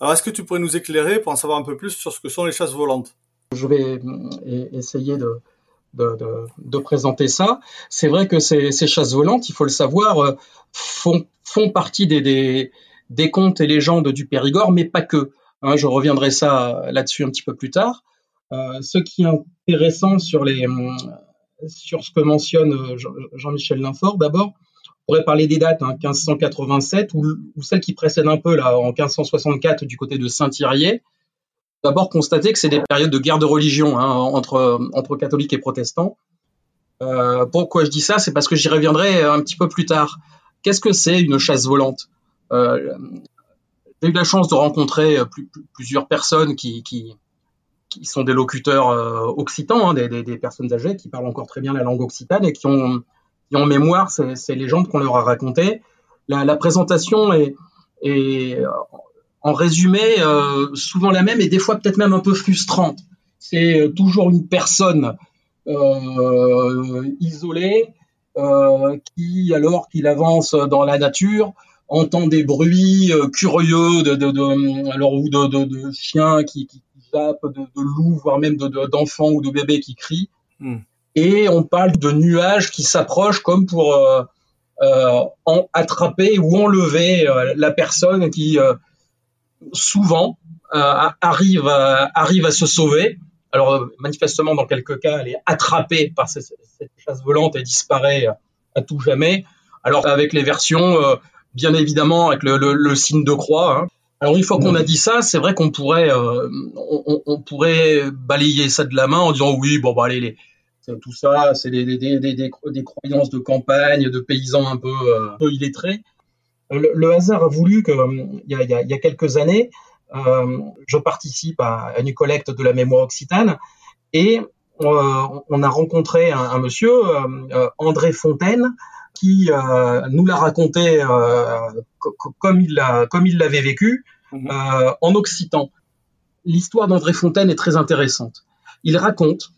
Alors, est-ce que tu pourrais nous éclairer pour en savoir un peu plus sur ce que sont les chasses volantes? Je vais essayer de, de, présenter ça. C'est vrai que ces, chasses volantes, il faut le savoir, font, font partie des, des contes et légendes du Périgord, mais pas que. Hein, je reviendrai ça là-dessus un petit peu plus tard. Euh, ce qui est intéressant sur, sur ce que mentionne euh, Jean-Michel Linfort, d'abord, on pourrait parler des dates, 1587 hein, ou, celle qui précède un peu, là, en 1564, du côté de Saint-Thirier. D'abord, constater que c'est des périodes de guerre de religion hein, entre, catholiques et protestants. Euh, pourquoi je dis ça? C'est parce que j'y reviendrai un petit peu plus tard. Qu'est-ce que c'est une chasse volante? euh, j'ai eu la chance de rencontrer euh, plusieurs personnes qui, sont des locuteurs euh, occitans, hein, des, personnes âgées qui parlent encore très bien la langue occitane et qui ont, en mémoire ces, ces légendes qu'on leur a racontées. La, présentation est, en résumé euh, souvent la même et des fois peut-être même un peu frustrante. C'est toujours une personne euh, isolée euh, qui, alors qu'il avance dans la nature, entend des bruits euh, curieux de, de, de, alors ou de, de, de chiens qui, qui, zappent, de, loups, voire même d'enfants ou de bébés qui crient. Hmm. Et on parle de nuages qui s'approchent comme pour euh, euh, en, attraper ou enlever euh, la personne qui euh, souvent arrive, arrive à se sauver. Alors manifestement, dans quelques cas, elle est attrapée par cette, cette chasse volante et disparaît à tout jamais. Alors avec les versions bien évidemment avec le, le, signe de croix. Hein. Alors une fois qu'on a dit ça, c'est vrai qu'on pourrait, euh, on, on, pourrait balayer ça de la main en disant oui, bon, bah, allez, les, tout ça, c'est des, des, des, des, croyances de campagne, de paysans un peu, euh, peu illettrés. Le, le, hasard a voulu que, il y a, il y a quelques années, euh, je participe à, une collecte de la mémoire occitane et euh, on a rencontré un, un monsieur, euh, André Fontaine, qui nous l'a raconté comme il comme il l'avait vécu mhm. en occitan. L'histoire d'André Fontaine est très intéressante. Il raconte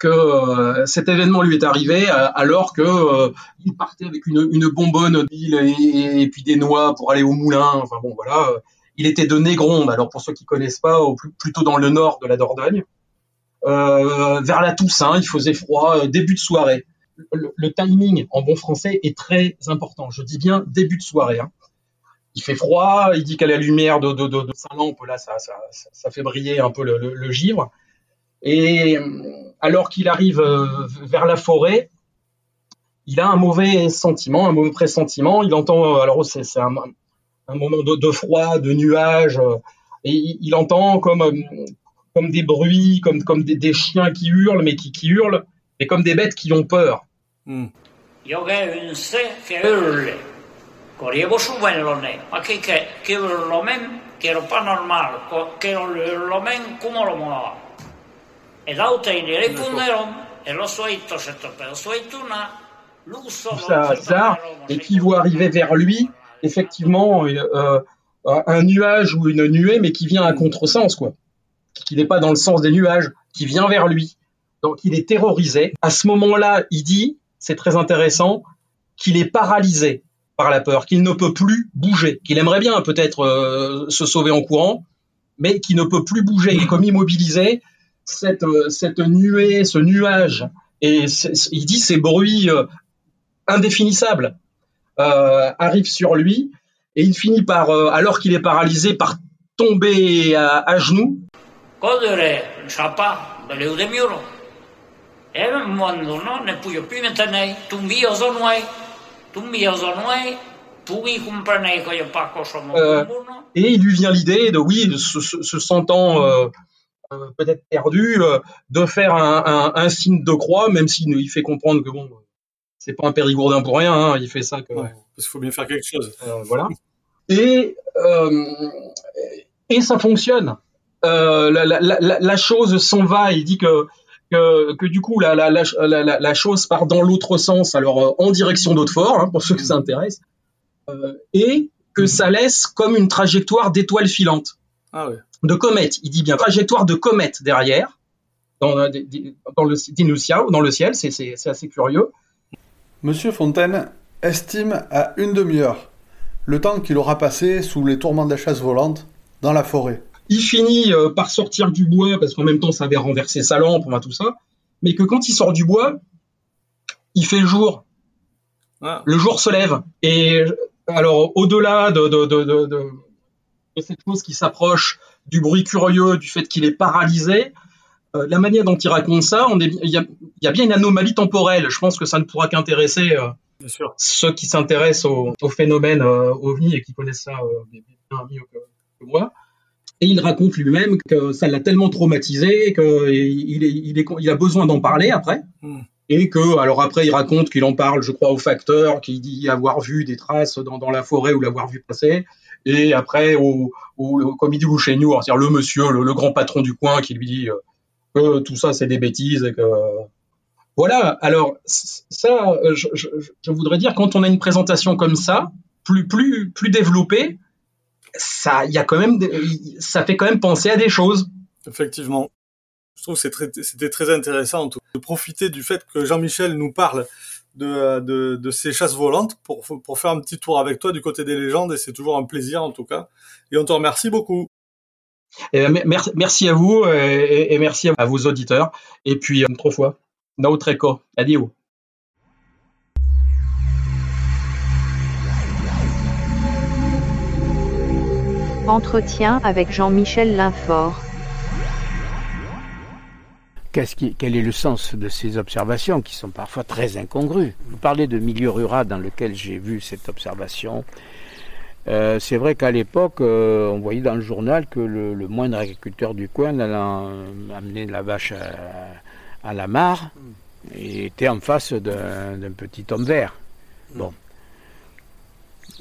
que cet événement lui est arrivé alors que il partait avec une, une bonbonne d'huile et, et, puis des noix pour aller au moulin. Enfin bon, voilà. Il était de Négronde, alors pour ceux qui connaissent pas, au plus, plutôt dans le nord de la Dordogne. Euh, vers la Toussaint, il faisait froid, euh, début de soirée. Le, timing en bon français est très important. Je dis bien début de soirée. Hein. Il fait froid, il dit qu'à la lumière de, de, de, de, sa lampe, là, ça, ça, ça, fait briller un peu le, givre. Et alors qu'il arrive euh, vers la forêt, il a un mauvais sentiment, un mauvais pressentiment. Il entend, alors c'est un, un moment de, de, froid, de nuages, euh, et il, entend comme euh, comme des bruits, comme comme des, des, chiens qui hurlent, mais qui, qui hurlent, et comme des bêtes qui ont peur. Mm. Ça, ça, et qui voit arriver vers lui effectivement euh, un nuage ou une nuée, mais qui vient à contresens, quoi. Qui n'est pas dans le sens des nuages, qui vient vers lui. Donc il est terrorisé. À ce moment-là, il dit, c'est très intéressant, qu'il est paralysé par la peur, qu'il ne peut plus bouger, qu'il aimerait bien peut-être euh, se sauver en courant, mais qu'il ne peut plus bouger. Il est comme immobilisé. Cette, euh, cette nuée, ce nuage, et il dit ces bruits indéfinissables euh, arrive sur lui et il finit par, alors qu'il est paralysé, par tomber à, à genoux. Euh, et il lui vient l'idée de, oui, se, se sentant euh, euh, peut-être perdu, euh, de faire un, un, un, signe de croix, même s'il il fait comprendre que bon, c'est pas un périgourdin pour rien, hein, il fait ça que. parce qu'il faut bien faire quelque chose. Euh, voilà. Et euh, et ça fonctionne. Euh, la, la, la, la, chose s'en va. Il dit que que, que du coup la, la, la, chose part dans l'autre sens, alors euh, en direction d'Hautefort, hein, pour ceux qui s'intéressent, euh, et que ça laisse comme une trajectoire d'étoile filante, ah ouais. de comète. Il dit bien trajectoire de comète derrière, dans, dans le, dans le ciel, c'est assez curieux. Monsieur Fontaine estime à une demi-heure le temps qu'il aura passé sous les tourments de la chasse volante dans la forêt. Il finit euh, par sortir du bois parce qu'en même temps ça avait renversé sa lampe, tout ça, mais que quand il sort du bois, il fait le jour. Ah. Le jour se lève. Et alors au-delà de, de, de, de, cette chose qui s'approche du bruit curieux, du fait qu'il est paralysé, euh, la manière dont il raconte ça, il y a, bien une anomalie temporelle. Je pense que ça ne pourra qu'intéresser euh, ceux qui s'intéressent au, au, phénomène euh, ovni et qui connaissent ça bien mieux que, moi. Et il raconte lui-même que ça l'a tellement traumatisé qu'il il, il, a besoin d'en parler après. Hmm. Et que, alors après, il raconte qu'il en parle, je crois, au facteur, qu'il dit avoir vu des traces dans, la forêt ou l'avoir vu passer. Et après, au, comme il dit nous, c'est-à-dire le monsieur, le, grand patron du coin, qui lui dit que tout ça c'est des bêtises et que voilà. Alors ça, je, je, je, voudrais dire quand on a une présentation comme ça, plus plus plus développée, ça, y a quand même, ça fait quand même penser à des choses. Effectivement. Je trouve que c'était très, très intéressant de profiter du fait que Jean-Michel nous parle de, de, de, ces chasses volantes pour, pour faire un petit tour avec toi du côté des légendes et c'est toujours un plaisir en tout cas. Et on te remercie beaucoup. Et merci, merci à vous et, et, merci à vos auditeurs. Et puis, une autre fois, notre écho. Adieu. Entretien avec Jean-Michel Linfort. Qu'est-ce qui, quel est le sens de ces observations qui sont parfois très incongrues? Vous parlez de milieu rural dans lequel j'ai vu cette observation Euh, c'est vrai qu'à l'époque, euh, on voyait dans le journal que le, le moindre agriculteur du coin allant amener la vache à, à la mare et était en face d'un d'un petit homme vert. Bon.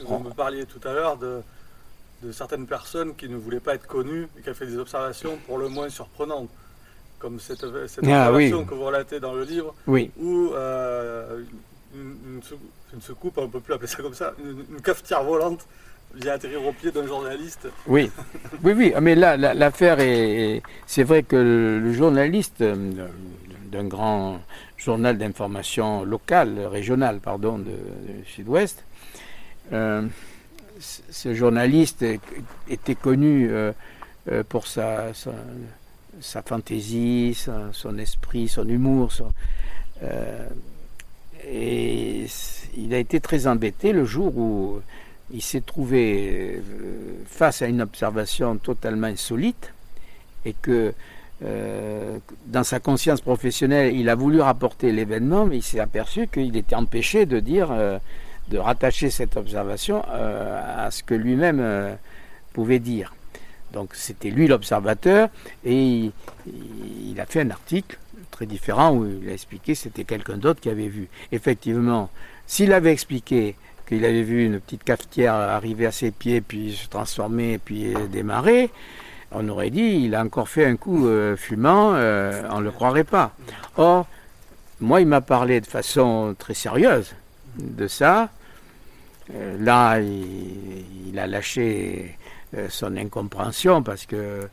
Vous me parliez tout à l'heure de, de certaines personnes qui ne voulaient pas être connues et qui ont fait des observations pour le moins surprenantes, comme cette, cette Ah, observation oui. que vous relatez dans le livre, Oui, où euh, une, soucoupe, on ne peut plus appeler ça comme ça, une, une cafetière volante vient atterrir au pied d'un journaliste. oui, oui, oui. Mais là, la- l'affaire est. C'est vrai que le, journaliste euh, d'un grand journal d'information local, régional, pardon, de, de Sud-Ouest, euh, ce journaliste était connu euh, euh, pour sa, sa, fantaisie, son esprit, son humour. euh, et il a été très embêté le jour où il s'est trouvé face à une observation totalement insolite et que dans sa conscience professionnelle, il a voulu rapporter l'événement, mais il s'est aperçu qu'il était empêché de dire, de rattacher cette observation euh, à ce que lui-même euh, pouvait dire. Donc c'était lui l'observateur et il, a fait un article très différent où il a expliqué que c'était quelqu'un d'autre qui avait vu. Effectivement, s'il avait expliqué qu'il avait vu une petite cafetière arriver à ses pieds, puis se transformer, puis démarrer, on aurait dit il a encore fait un coup euh, fumant, on ne le croirait pas. Or, moi, il m'a parlé de façon très sérieuse de ça. Euh, là, il, a lâché euh, son incompréhension parce que euh,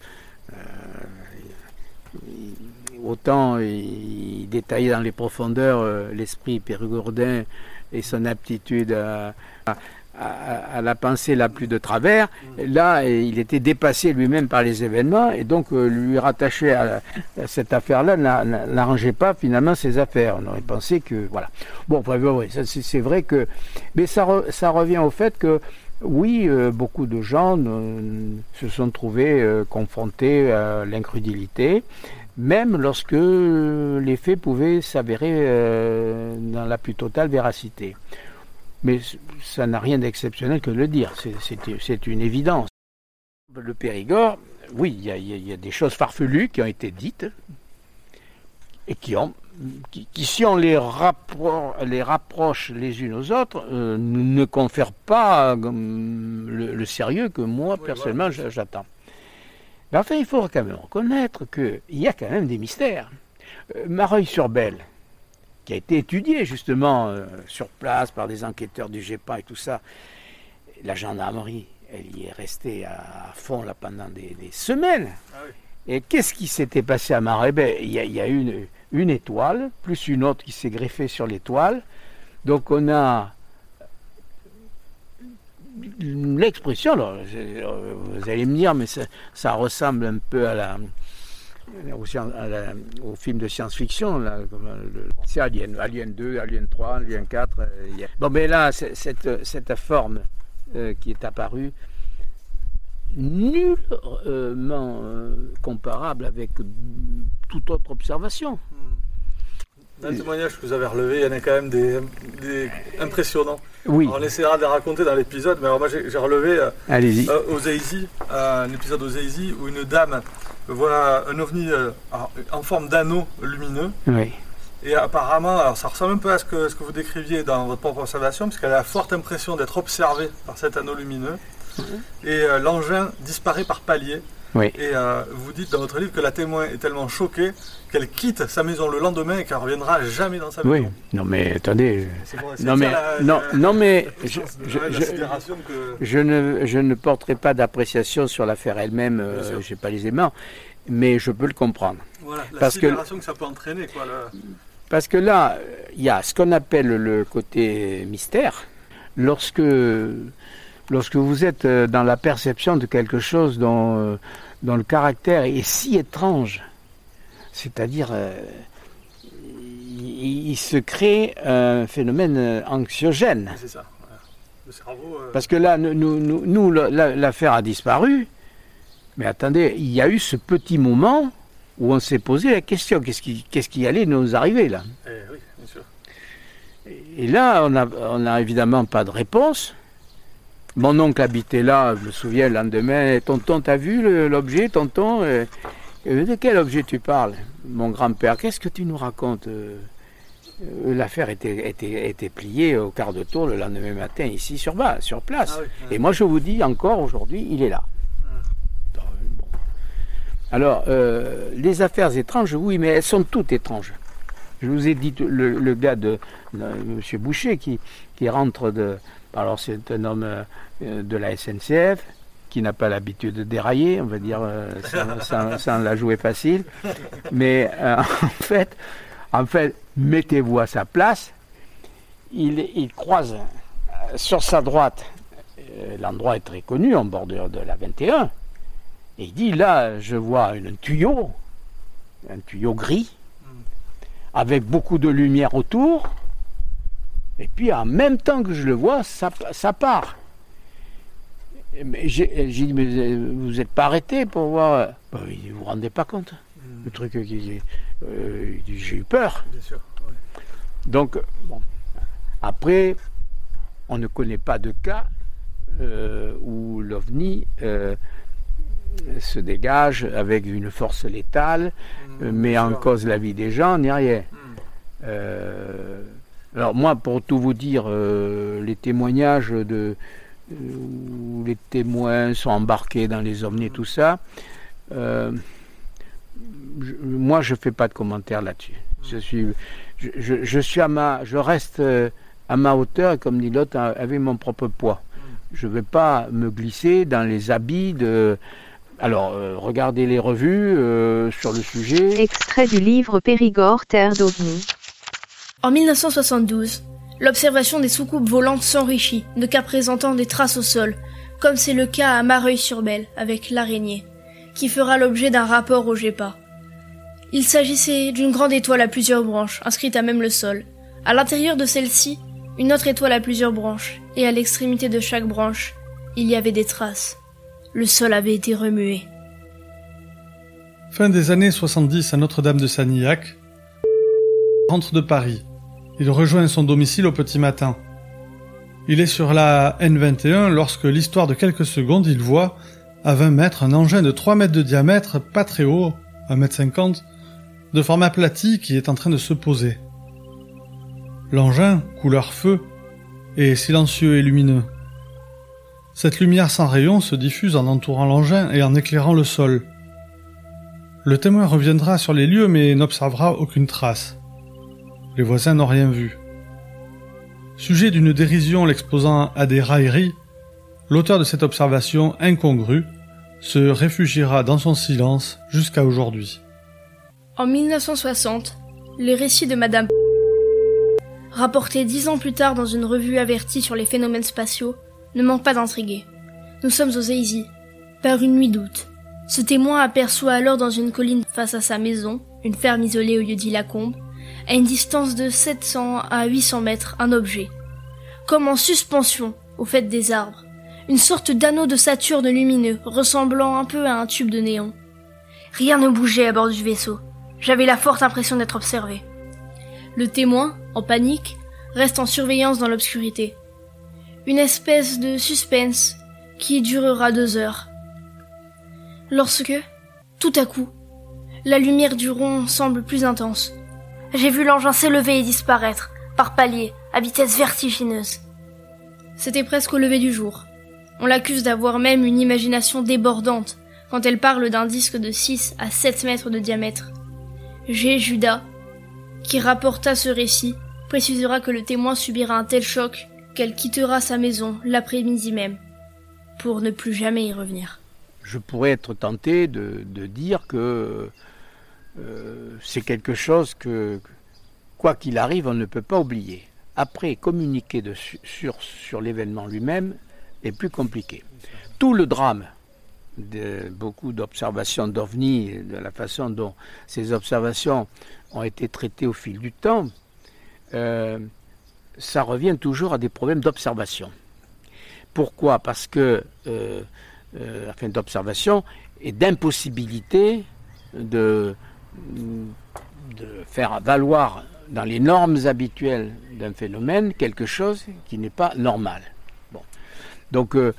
autant il, il détaillait dans les profondeurs l'esprit périgourdin et son aptitude à- à- la pensée la plus de travers. Là, il était dépassé lui-même par les événements et donc euh, lui rattacher à, cette affaire-là n'a- n'a- n'arrangeait pas finalement ses affaires. On aurait pensé que voilà. Bon, c'est vrai que, mais ça, re- ça revient au fait que oui, euh, beaucoup de gens se sont trouvés euh, confrontés à l'incrédulité, même lorsque les faits pouvaient s'avérer dans la plus totale véracité. Mais ça n'a rien d'exceptionnel que de le dire, c'est- une évidence. Le Périgord, oui, il y, a- y y des choses farfelues qui ont été dites et qui ont qui, qui, si on les, rappro- les rapproche les unes aux autres, euh, ne confèrent pas euh, le, le sérieux que moi, Oui, personnellement, voilà. j'attends. Mais enfin, il faut quand même reconnaître qu'il y a quand même des mystères. Euh, Mareuil-sur-Belle, qui a été étudié justement euh, sur place par des enquêteurs du GEPA et tout ça, la gendarmerie, elle y est restée à, fond là pendant des, des semaines. Ah oui. Et qu'est-ce qui s'était passé à Marais? Ben, Il y a, il y a une, une étoile, plus une autre qui s'est greffée sur l'étoile. Donc on a l'expression, vous allez me dire, mais ça, ça ressemble un peu à la, au, scien- à la- au film de science-fiction, euh, c'est Alien, Alien 2, Alien 3, Alien 4. euh, Bon, mais là, c'est- cette, cette forme euh, qui est apparue, nullement euh, comparable avec toute autre observation. Dans le témoignage que vous avez relevé, il y en a quand même des, des impressionnants. Oui, Alors, on essaiera de les raconter dans l'épisode, mais alors moi j'ai relevé euh, allez-y. euh, aux euh, un épisode aux où une dame voit un ovni euh, en forme d'anneau lumineux. Oui. Et apparemment, alors ça ressemble un peu à ce que, ce que vous décriviez dans votre propre observation, puisqu'elle a la forte impression d'être observée par cet anneau lumineux. Et euh, l'engin disparaît par palier. Oui. Et euh, vous dites dans votre livre que la témoin est tellement choquée qu'elle quitte sa maison le lendemain et qu'elle ne reviendra jamais dans sa Oui. maison. Non mais attendez. Non mais la- non la- non mais je, je, je- que... je ne je ne porterai pas d'appréciation sur l'affaire elle-même. Euh, J'ai pas les aimants, mais je peux le comprendre. Voilà, la Parce que... ça peut entraîner. Quoi, le- Parce que là, il y a ce qu'on appelle le côté mystère. Lorsque, lorsque vous êtes euh, dans la perception de quelque chose dont, euh, dont le caractère est si étrange, c'est-à-dire euh, il, il se crée un phénomène anxiogène. C'est ça. voilà. Le cerveau... euh, Parce que là, nous, nous, nous, la- l'affaire a disparu, mais attendez, il y a eu ce petit moment où on s'est posé la question, qu'est-ce qui, allait nous arriver là? Eh oui, bien sûr. Et là, on n'a on a évidemment pas de réponse, Mon oncle habitait là, je me souviens, le lendemain. Tonton, t'as vu l'objet, tonton? De quel objet tu parles? Mon grand-père, qu'est-ce que tu nous racontes? Euh, euh, L'affaire était, était, était pliée au quart de tour le lendemain matin, ici sur, bas, sur place. Ah oui, Et moi, je vous dis encore aujourd'hui, il est là. Bon. Alors, euh, les affaires étranges, oui, mais elles sont toutes étranges. Je vous ai dit le, le gars de, de M. Boucher qui, qui rentre de. Alors, c'est un homme euh, de la SNCF qui n'a pas l'habitude de dérailler, on va dire, euh, sans, sans- sans la jouer facile. Mais euh, en fait, en fait, mettez-vous à sa place. Il, il croise euh, sur sa droite, euh, l'endroit est très connu, en bordure de la 21. Et il dit là, je vois un tuyau, un tuyau gris, avec beaucoup de lumière autour. Et puis en même temps que je le vois, ça, ça part. J'ai dit, mais euh, vous n'êtes pas arrêté pour voir. Il dit, vous vous rendez pas compte Le truc qui. euh, il dit, j'ai eu peur. Bien sûr. ouais. Donc, bon. après, on ne connaît pas de cas euh, où l'OVNI euh, se dégage avec une force létale, euh, met bien en cause la vie des gens, ni rien. Alors moi, pour tout vous dire, euh, les témoignages de euh, où les témoins sont embarqués dans les ovnis tout ça, euh, je- moi je fais pas de commentaires là-dessus. Je suis, je, je- suis à ma, je reste euh, à ma hauteur comme dit l'autre, avec mon propre poids. Je ne vais pas me glisser dans les habits de. Alors, regardez les revues sur le sujet. Extrait du livre Périgord, Terre d'OVNI. En 1972, l'observation des soucoupes volantes s'enrichit de cas présentant des traces au sol, comme c'est le cas à Mareuil-sur-Belle avec l'araignée, qui fera l'objet d'un rapport au GEPA. Il s'agissait d'une grande étoile à plusieurs branches, inscrite à même le sol. À l'intérieur de celle-ci, une autre étoile à plusieurs branches, et à l'extrémité de chaque branche, il y avait des traces. Le sol avait été remué. Fin des années 70 à Notre-Dame de Sanilhac, rentre de Paris. Il rejoint son domicile au petit matin. Il est sur la N21 lorsque l'histoire de quelques secondes, il voit, à 20 mètres, un engin de 3 mètres de diamètre, pas très haut, 1 mètre 50, de forme aplatie qui est en train de se poser. L'engin, couleur feu, est silencieux et lumineux. Cette lumière sans rayon se diffuse en entourant l'engin et en éclairant le sol. Le témoin reviendra sur les lieux mais n'observera aucune trace. Les voisins n'ont rien vu. Sujet d'une dérision l'exposant à des railleries, l'auteur de cette observation incongrue se réfugiera dans son silence jusqu'à aujourd'hui. En 1960, les récits de Madame rapportés dix ans plus tard dans une revue avertie sur les phénomènes spatiaux, ne manquent pas d'intriguer. Nous sommes aux Aisy, par une nuit d'août. Ce témoin aperçoit alors dans une colline face à sa maison, une ferme isolée au lieu-dit Lacombe, à une distance de 700 à 800 mètres, un objet. Comme en suspension, au fait des arbres. Une sorte d'anneau de Saturne lumineux, ressemblant un peu à un tube de néon. Rien ne bougeait à bord du vaisseau. J'avais la forte impression d'être observé. Le témoin, en panique, reste en surveillance dans l'obscurité. Une espèce de suspense qui durera deux heures. Lorsque, tout à coup, la lumière du rond semble plus intense. J'ai vu l'engin s'élever et disparaître, par paliers, à vitesse vertigineuse. C'était presque au lever du jour. On l'accuse d'avoir même une imagination débordante quand elle parle d'un disque de 6 à 7 mètres de diamètre. G. Judas, qui rapporta ce récit, précisera que le témoin subira un tel choc qu'elle quittera sa maison l'après-midi même, pour ne plus jamais y revenir. Je pourrais être tenté de, de dire que euh, c'est quelque chose que, quoi qu'il arrive, on ne peut pas oublier. Après, communiquer sur l'événement lui-même est plus compliqué. Tout le drame de beaucoup d'observations d'OVNI, de la façon dont ces observations ont été traitées au fil du temps, euh, ça revient toujours à des problèmes d'observation. Pourquoi? Parce que, euh, euh, enfin, d'observation et d'impossibilité de, de faire valoir dans les normes habituelles d'un phénomène quelque chose qui n'est pas normal. Donc, euh,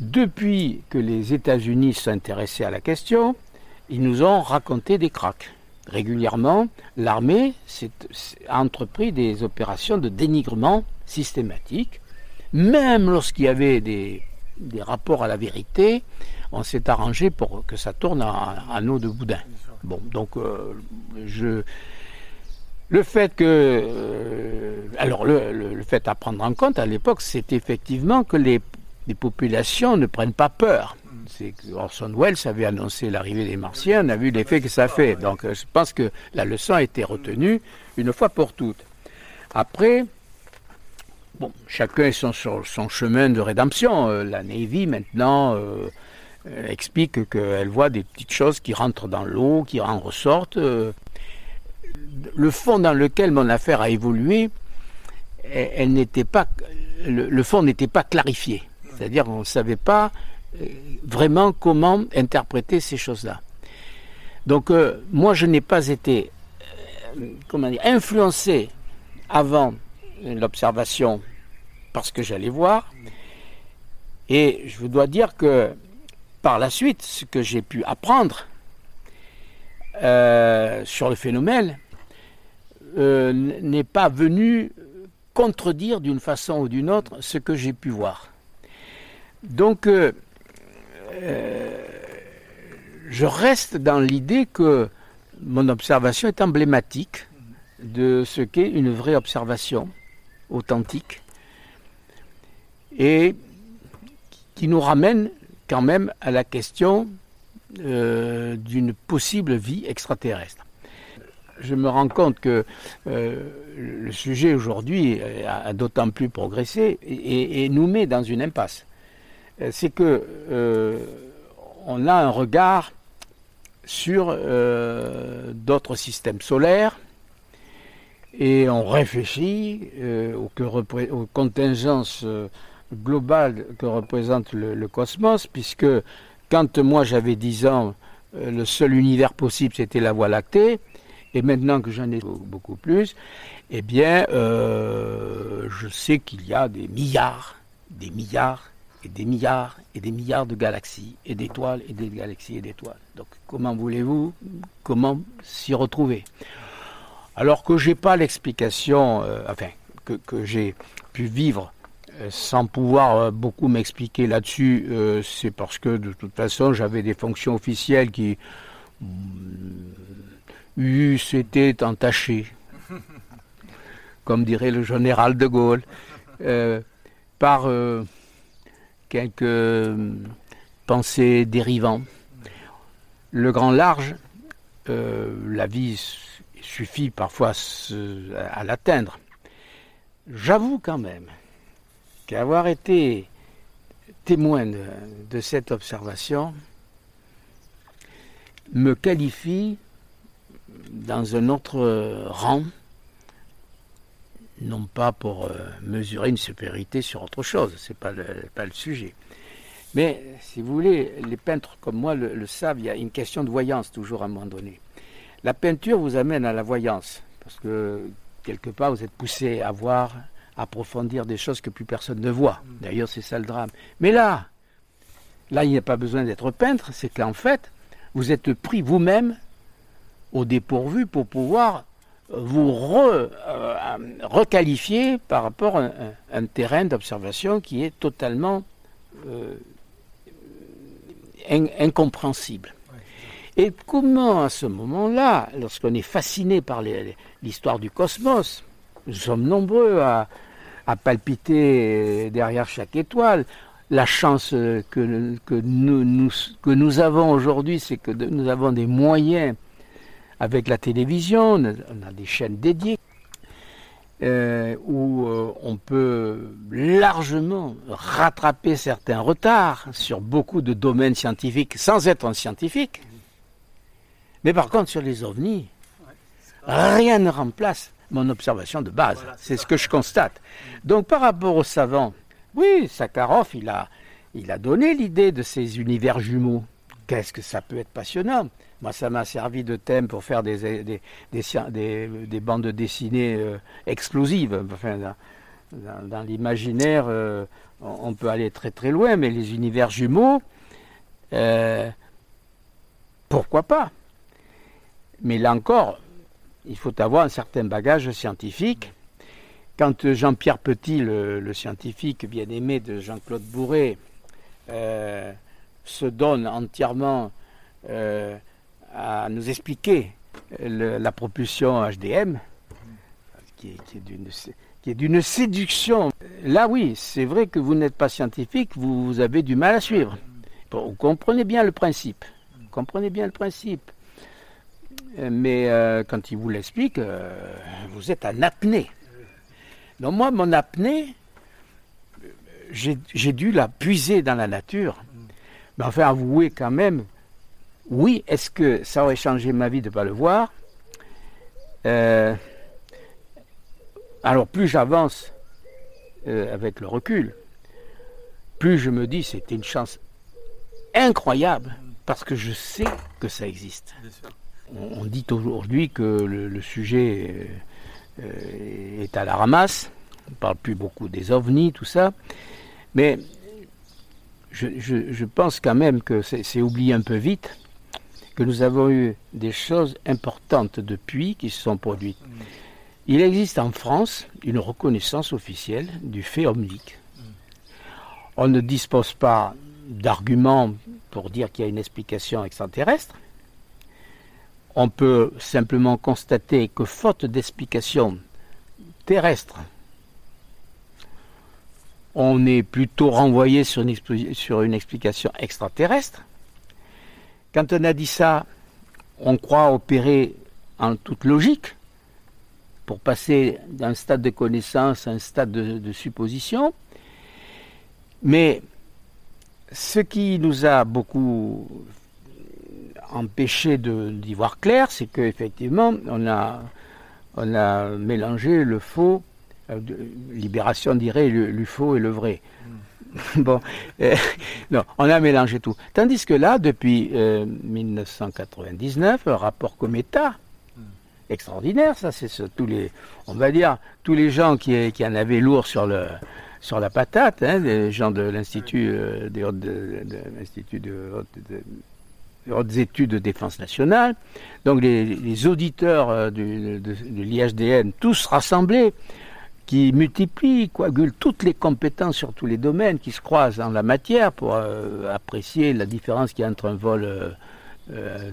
depuis que les États-Unis s'intéressaient à la question, ils nous ont raconté des cracks. Régulièrement, l'armée a entrepris des opérations de dénigrement systématique. Même lorsqu'il y avait des, rapports à la vérité, on s'est arrangé pour que ça tourne en, eau de boudin. Bon, donc euh, je, le fait que, euh, alors le, fait à prendre en compte à l'époque, c'est effectivement que les, populations ne prennent pas peur Orson Welles avait annoncé l'arrivée des Martiens, on a vu l'effet que ça fait. Donc euh, je pense que la leçon a été retenue une fois pour toutes. Après, bon, chacun est son, son chemin de rédemption. La Navy maintenant explique qu'elle voit des petites choses qui rentrent dans l'eau, qui en ressortent. le fond dans lequel mon affaire a évolué, elle, n'était pas, le, fond n'était pas clarifié. C'est-à-dire qu'on ne savait pas euh, vraiment comment interpréter ces choses-là. Donc euh, moi je n'ai pas été euh, comment dire, influencé avant l'observation parce que j'allais voir. Et je dois dire que par la suite, ce que j'ai pu apprendre sur le phénomène n'est pas venu contredire d'une façon ou d'une autre ce que j'ai pu voir. Donc euh, je reste dans l'idée que mon observation est emblématique de ce qu'est une vraie observation authentique et qui nous ramène quand même à la question euh, d'une possible vie extraterrestre. Je me rends compte que euh, le sujet aujourd'hui a, d'autant plus progressé et, nous met dans une impasse. Euh, c'est que euh, on a un regard sur euh, d'autres systèmes solaires et on réfléchit aux, contingences globales que représente le, cosmos, puisque quand moi j'avais 10 ans, le seul univers possible c'était la Voie lactée, et maintenant que j'en ai beaucoup plus, eh bien, je sais qu'il y a des milliards, des milliards et des milliards et des milliards de galaxies et d'étoiles et des galaxies et d'étoiles. Donc comment voulez-vous, comment s'y retrouver? Alors que j'ai pas l'explication, euh, enfin que, j'ai pu vivre euh, sans pouvoir euh, beaucoup m'expliquer là-dessus, c'est parce que de toute façon j'avais des fonctions officielles qui eussent été entachées, comme dirait le général de Gaulle, par quelques euh, pensées dérivantes. Le grand large, euh, la vie suffit parfois à l'atteindre. J'avoue quand même qu'avoir été témoin de, cette observation me qualifie dans un autre rang non pas pour euh, mesurer une supériorité sur autre chose, ce n'est pas le, sujet. Mais si vous voulez, les peintres comme moi le, savent, il y a une question de voyance toujours à un moment donné. La peinture vous amène à la voyance, parce que quelque part vous êtes poussé à voir, approfondir des choses que plus personne ne voit. D'ailleurs, c'est ça le drame. Mais là, là, il n'y a pas besoin d'être peintre, c'est qu'en fait, vous êtes pris vous-même au dépourvu pour pouvoir vous re, euh, requalifiez par rapport à un, terrain d'observation qui est totalement euh, incompréhensible. Et comment à ce moment-là, lorsqu'on est fasciné par l'histoire du cosmos, nous sommes nombreux à, palpiter derrière chaque étoile, la chance que, que, nous, que nous avons aujourd'hui, c'est que nous avons des moyens avec la télévision, on a des chaînes dédiées euh, où euh, on peut largement rattraper certains retards sur beaucoup de domaines scientifiques sans être un scientifique. Mais par contre, sur les ovnis, rien ne remplace mon observation de base. C'est ce que je constate. Donc par rapport aux savants, oui, Sakharov, il a, il a donné l'idée de ces univers jumeaux. Qu'est-ce que ça peut être passionnant? Moi, ça m'a servi de thème pour faire des, des, des, des bandes dessinées euh, explosives. Enfin, dans, l'imaginaire, euh, on, peut aller très très loin, mais les univers jumeaux, euh, pourquoi pas? Mais là encore, il faut avoir un certain bagage scientifique. Quand Jean-Pierre Petit, le, scientifique bien aimé de Jean-Claude Bourré, euh, se donne entièrement à nous expliquer la propulsion HDM, qui est, d'une séduction. Là, oui, c'est vrai que vous n'êtes pas scientifique, vous, avez du mal à suivre. vous comprenez bien le principe. Vous comprenez bien le principe. Mais euh, quand il vous l'explique, euh, vous êtes en apnée. Donc moi, mon apnée, j'ai dû la puiser dans la nature. Mais enfin, avouez quand même oui, est-ce que ça aurait changé ma vie de ne pas le voir? Euh, Alors plus j'avance euh, avec le recul, plus je me dis c'était une chance incroyable parce que je sais que ça existe. On, dit aujourd'hui que le, sujet euh, est à la ramasse, on ne parle plus beaucoup des ovnis, tout ça, mais je, je pense quand même que c'est oublié un peu vite que nous avons eu des choses importantes depuis qui se sont produites. Il existe en France une reconnaissance officielle du fait omnique. On ne dispose pas d'arguments pour dire qu'il y a une explication extraterrestre. On peut simplement constater que faute d'explication terrestre, on est plutôt renvoyé sur une, explication extraterrestre. Quand on a dit ça, on croit opérer en toute logique pour passer d'un stade de connaissance à un stade de, supposition. Mais ce qui nous a beaucoup empêché d'y voir clair, c'est qu'effectivement, on a, on a mélangé le faux, euh, Libération dirait le, faux et le vrai. bon, euh, non, on a mélangé tout. Tandis que là, depuis 1999, euh, un rapport Cometa, hmm. extraordinaire, ça, c'est tous les, on va dire, tous les gens qui, qui en avaient lourd sur le, sur la patate, hein, les gens de l'Institut euh, des hautes, de, études de défense nationale, donc les, auditeurs de, de l'IHDN, tous rassemblés, qui multiplie, coagule toutes les compétences sur tous les domaines qui se croisent en la matière pour euh, apprécier la différence qu'il y a entre un vol euh, euh,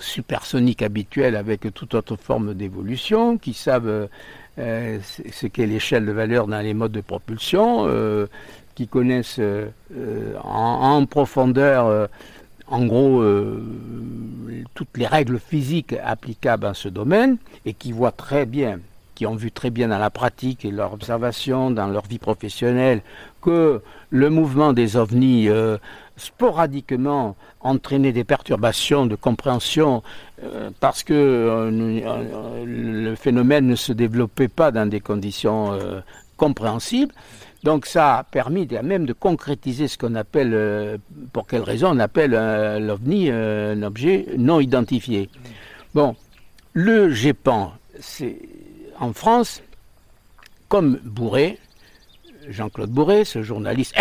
supersonique habituel avec toute autre forme d'évolution, qui savent ce qu'est l'échelle de valeur dans les modes de propulsion, qui connaissent en, profondeur en gros toutes les règles physiques applicables à ce domaine et qui voient très bien qui ont vu très bien dans la pratique et leur observation dans leur vie professionnelle que le mouvement des ovnis euh, sporadiquement entraînait des perturbations de compréhension euh, parce que euh, le phénomène ne se développait pas dans des conditions compréhensibles. Donc ça a permis même de concrétiser ce qu'on appelle, pour quelle raison on appelle l'OVNI un objet non identifié. Bon, le GEPAN, c'est en France, comme Bourré, Jean-Claude Bourré, ce journaliste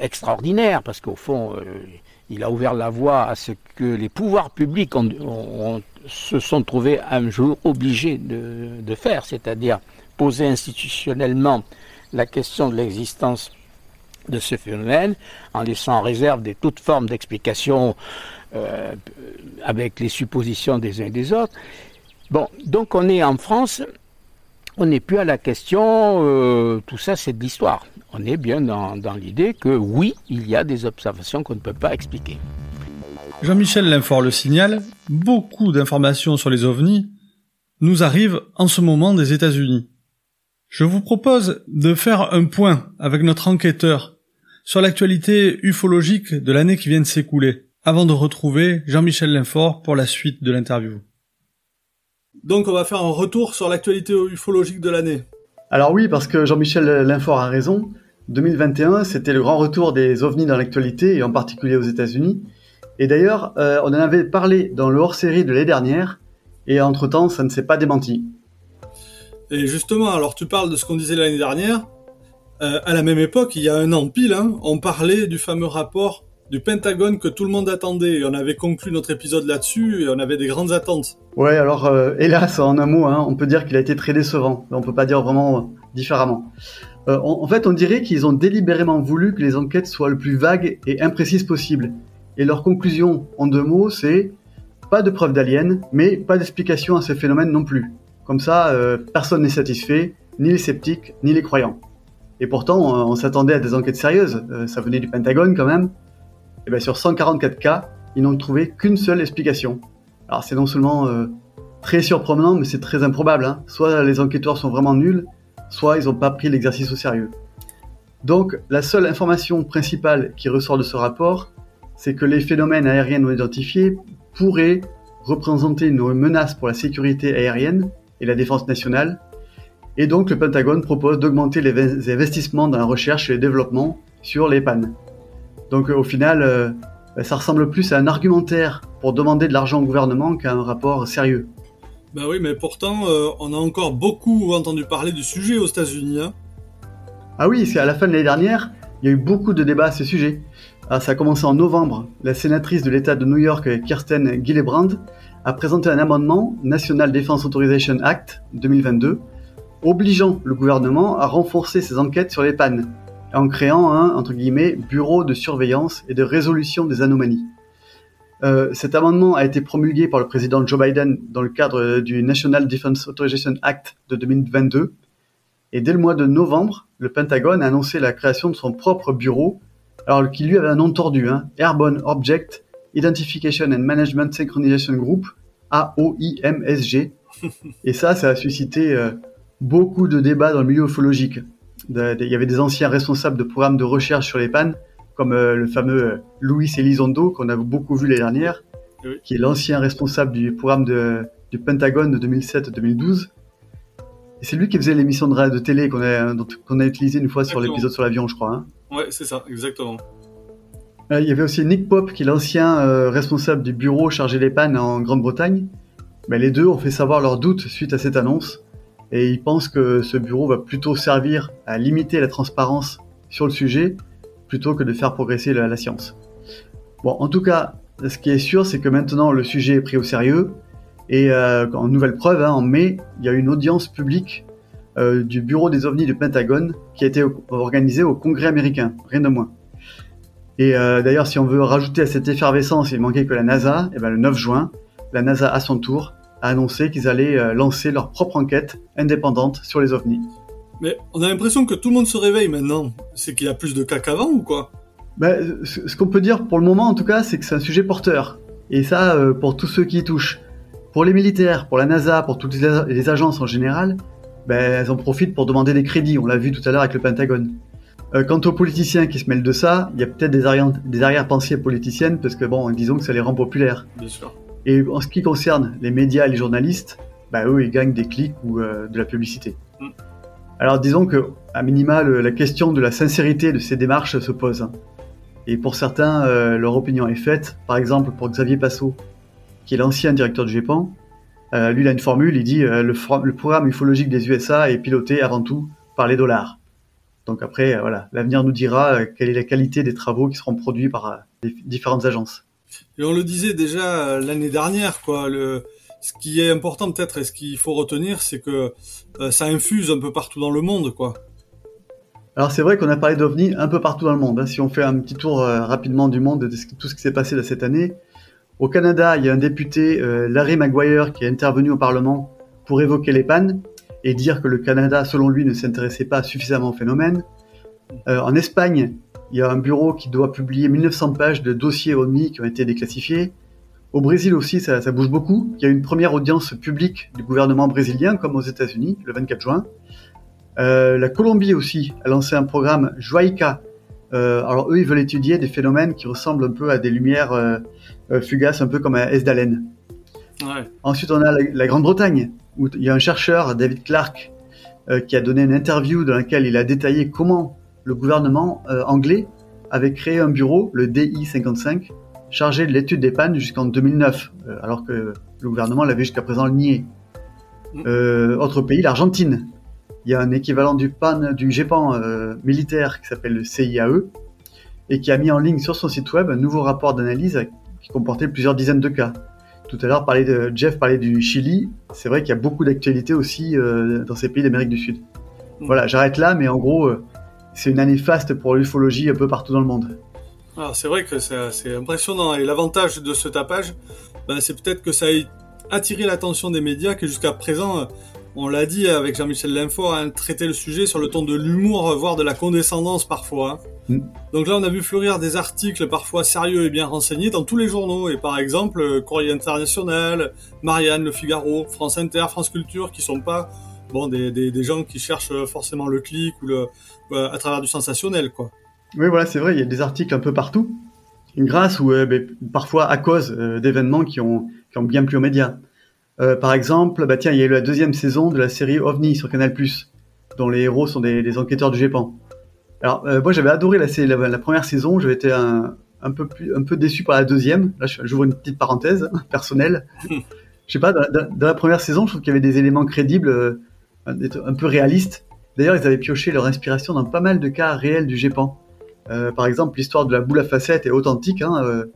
extraordinaire, parce qu'au fond, euh, il a ouvert la voie à ce que les pouvoirs publics se sont trouvés un jour obligés de, faire, c'est-à-dire poser institutionnellement la question de l'existence de ce phénomène, en laissant en réserve des toutes formes d'explications euh, avec les suppositions des uns et des autres. Bon, donc on est en France on n'est plus à la question, euh, tout ça c'est de l'histoire. On est bien dans, l'idée que oui, il y a des observations qu'on ne peut pas expliquer. Jean-Michel Linfort le signale, beaucoup d'informations sur les ovnis nous arrivent en ce moment des États-Unis. Je vous propose de faire un point avec notre enquêteur sur l'actualité ufologique de l'année qui vient de s'écouler, avant de retrouver Jean-Michel Linfort pour la suite de l'interview. Donc on va faire un retour sur l'actualité ufologique de l'année. Alors oui, parce que Jean-Michel Linfort a raison. 2021, c'était le grand retour des ovnis dans l'actualité, et en particulier aux États-Unis. Et d'ailleurs, euh, on en avait parlé dans le hors-série de l'année dernière, et entre-temps, ça ne s'est pas démenti. Et justement, alors tu parles de ce qu'on disait l'année dernière. Euh, à la même époque, il y a un an pile, hein, on parlait du fameux rapport du Pentagone que tout le monde attendait. Et on avait conclu notre épisode là-dessus et on avait des grandes attentes. Ouais, alors euh, hélas, en un mot, hein, on peut dire qu'il a été très décevant. On peut pas dire vraiment différemment. Euh, en, fait, on dirait qu'ils ont délibérément voulu que les enquêtes soient le plus vagues et imprécises possible. Et leur conclusion, en deux mots, c'est pas de preuves d'aliens, mais pas d'explication à ce phénomène non plus. Comme ça, euh, personne n'est satisfait, ni les sceptiques, ni les croyants. Et pourtant, on, on s'attendait à des enquêtes sérieuses, euh, ça venait du Pentagone quand même. Et bien sur 144 cas, ils n'ont trouvé qu'une seule explication. Alors c'est non seulement euh, très surprenant, mais c'est très improbable. Hein. Soit les enquêteurs sont vraiment nuls, soit ils n'ont pas pris l'exercice au sérieux. Donc la seule information principale qui ressort de ce rapport, c'est que les phénomènes aériens non identifiés pourraient représenter une menace pour la sécurité aérienne et la défense nationale. Et donc le Pentagone propose d'augmenter les investissements dans la recherche et le développement sur les pannes. Donc au final, euh, ça ressemble plus à un argumentaire pour demander de l'argent au gouvernement qu'à un rapport sérieux. Bah oui, mais pourtant, euh, on a encore beaucoup entendu parler du sujet aux États-Unis. Hein. Ah oui, c'est à la fin de l'année dernière, il y a eu beaucoup de débats à ce sujet. Ah, ça a commencé en novembre. La sénatrice de l'État de New York, Kirsten Gillibrand, a présenté un amendement, National Defense Authorization Act 2022, obligeant le gouvernement à renforcer ses enquêtes sur les pannes, en créant un, entre guillemets, bureau de surveillance et de résolution des anomalies. Euh, cet amendement a été promulgué par le président Joe Biden dans le cadre du National Defense Authorization Act de 2022. Et dès le mois de novembre, le Pentagone a annoncé la création de son propre bureau, alors qui lui avait un nom tordu, hein, Airborne Object Identification and Management Synchronization Group, AOIMSG. Et ça, ça a suscité euh, beaucoup de débats dans le milieu ufologique. Il y avait des anciens responsables de programmes de recherche sur les pannes, comme euh, le fameux euh, Luis Elizondo, qu'on a beaucoup vu l'année dernière, Oui. qui est l'ancien responsable du programme de- du Pentagone de 2007-2012. Et c'est lui qui faisait l'émission de, télé qu'on a, dont- qu'on a utilisé une fois sur l'épisode sur l'avion, je crois. hein. Ouais, c'est ça, exactement. Euh, Il y avait aussi Nick Pope, qui est l'ancien euh, responsable du bureau chargé des pannes en Grande-Bretagne. Ben, les deux ont fait savoir leurs doutes suite à cette annonce, et ils pensent que ce bureau va plutôt servir à limiter la transparence sur le sujet, plutôt que de faire progresser la, science. Bon, en tout cas, ce qui est sûr, c'est que maintenant le sujet est pris au sérieux, et euh, en nouvelle preuve, hein, en mai, il y a eu une audience publique euh, du bureau des ovnis du Pentagone qui a été organisée au Congrès américain, rien de moins. Et euh, d'ailleurs, si on veut rajouter à cette effervescence, il manquait que la NASA, et ben, le 9 juin, la NASA à son tour a annoncé qu'ils allaient euh, lancer leur propre enquête indépendante sur les ovnis. Mais on a l'impression que tout le monde se réveille maintenant. C'est qu'il y a plus de cas qu'avant ou quoi? Ben, ce ce qu'on peut dire pour le moment, en tout cas, c'est que c'est un sujet porteur. Et ça, euh, pour tous ceux qui y touchent. Pour les militaires, pour la NASA, pour toutes les, les agences en général, ben, elles en profitent pour demander des crédits. On l'a vu tout à l'heure avec le Pentagone. Euh, quant aux politiciens qui se mêlent de ça, il y a peut-être des arrière- des arrière-pensées politiciennes parce que bon, disons que ça les rend populaires. Bien sûr. Et en ce qui concerne les médias et les journalistes, bah eux, ils gagnent des clics ou euh, de la publicité. Mm. Alors disons que, à minima, le- la question de la sincérité de ces démarches se pose. hein. Et pour certains, euh, leur opinion est faite. Par exemple, pour Xavier Passot, qui est l'ancien directeur du GEPAN, euh, lui, il a une formule, il dit euh, le, le programme ufologique des USA est piloté avant tout par les dollars. Donc après, euh, voilà, l'avenir nous dira euh, quelle est la qualité des travaux qui seront produits par euh, les différentes agences. Et on le disait déjà l'année dernière, quoi. Le, ce qui est important peut-être et ce qu'il faut retenir, c'est que euh, ça infuse un peu partout dans le monde, quoi. Alors c'est vrai qu'on a parlé d'OVNI un peu partout dans le monde. hein. Si on fait un petit tour euh, rapidement du monde de tout ce qui s'est passé là, cette année, au Canada, il y a un député, euh, Larry Maguire, qui est intervenu au Parlement pour évoquer les pannes et dire que le Canada, selon lui, ne s'intéressait pas suffisamment au phénomène. Euh, en Espagne, il y a un bureau qui doit publier 1900 pages de dossiers OVNI qui ont été déclassifiés. Au Brésil aussi, ça, bouge beaucoup. Il y a une première audience publique du gouvernement brésilien, comme aux États-Unis, le 24 juin. Euh, la Colombie aussi a lancé un programme Joaica. Euh, alors eux, ils veulent étudier des phénomènes qui ressemblent un peu à des lumières fugaces, un peu comme à Esdalen. Ouais. Ensuite, on a la, la Grande-Bretagne, où il y a un chercheur, David Clark, euh, qui a donné une interview dans laquelle il a détaillé comment le gouvernement euh, anglais avait créé un bureau, le DI55, chargé de l'étude des pannes jusqu'en 2009, euh, alors que le gouvernement l'avait jusqu'à présent nié. Mm. Autre pays, l'Argentine. Il y a un équivalent du PAN, du GEPAN militaire qui s'appelle le CIAE et qui a mis en ligne sur son site web un nouveau rapport d'analyse qui comportait plusieurs dizaines de cas. Tout à l'heure, de, Jeff parlait du Chili. C'est vrai qu'il y a beaucoup d'actualités aussi euh, dans ces pays d'Amérique du Sud. Voilà, j'arrête là, mais en gros, c'est une année faste pour l'ufologie un peu partout dans le monde. Alors c'est vrai que c'est impressionnant et l'avantage de ce tapage, ben, c'est peut-être que ça a attiré l'attention des médias que jusqu'à présent, on l'a dit avec Jean-Michel Linfort, hein, traité le sujet sur le ton de l'humour, voire de la condescendance parfois. Hein. Donc là, on a vu fleurir des articles parfois sérieux et bien renseignés dans tous les journaux, et par exemple Courrier International, Marianne, Le Figaro, France Inter, France Culture, qui sont pas bon des, des, gens qui cherchent forcément le clic ou le à travers du sensationnel, quoi. Oui, voilà, c'est vrai, il y a des articles un peu partout, grâce ou euh, ben, parfois à cause euh, d'événements qui ont, qui ont bien plu aux médias. Euh, par exemple, bah tiens, il y a eu la deuxième saison de la série OVNI sur Canal+, dont les héros sont des, des enquêteurs du GEPAN. Alors, moi, j'avais adoré la, la, la, première saison, j'avais été un, un, peu plus, un peu déçu par la deuxième. Là, j'ouvre une petite parenthèse personnelle. Je sais pas, dans, dans, la première saison, je trouve qu'il y avait des éléments crédibles, un peu réalistes. D'ailleurs, ils avaient pioché leur inspiration dans pas mal de cas réels du GEPAN. Euh, par exemple, l'histoire de la boule à facettes est authentique, hein, euh,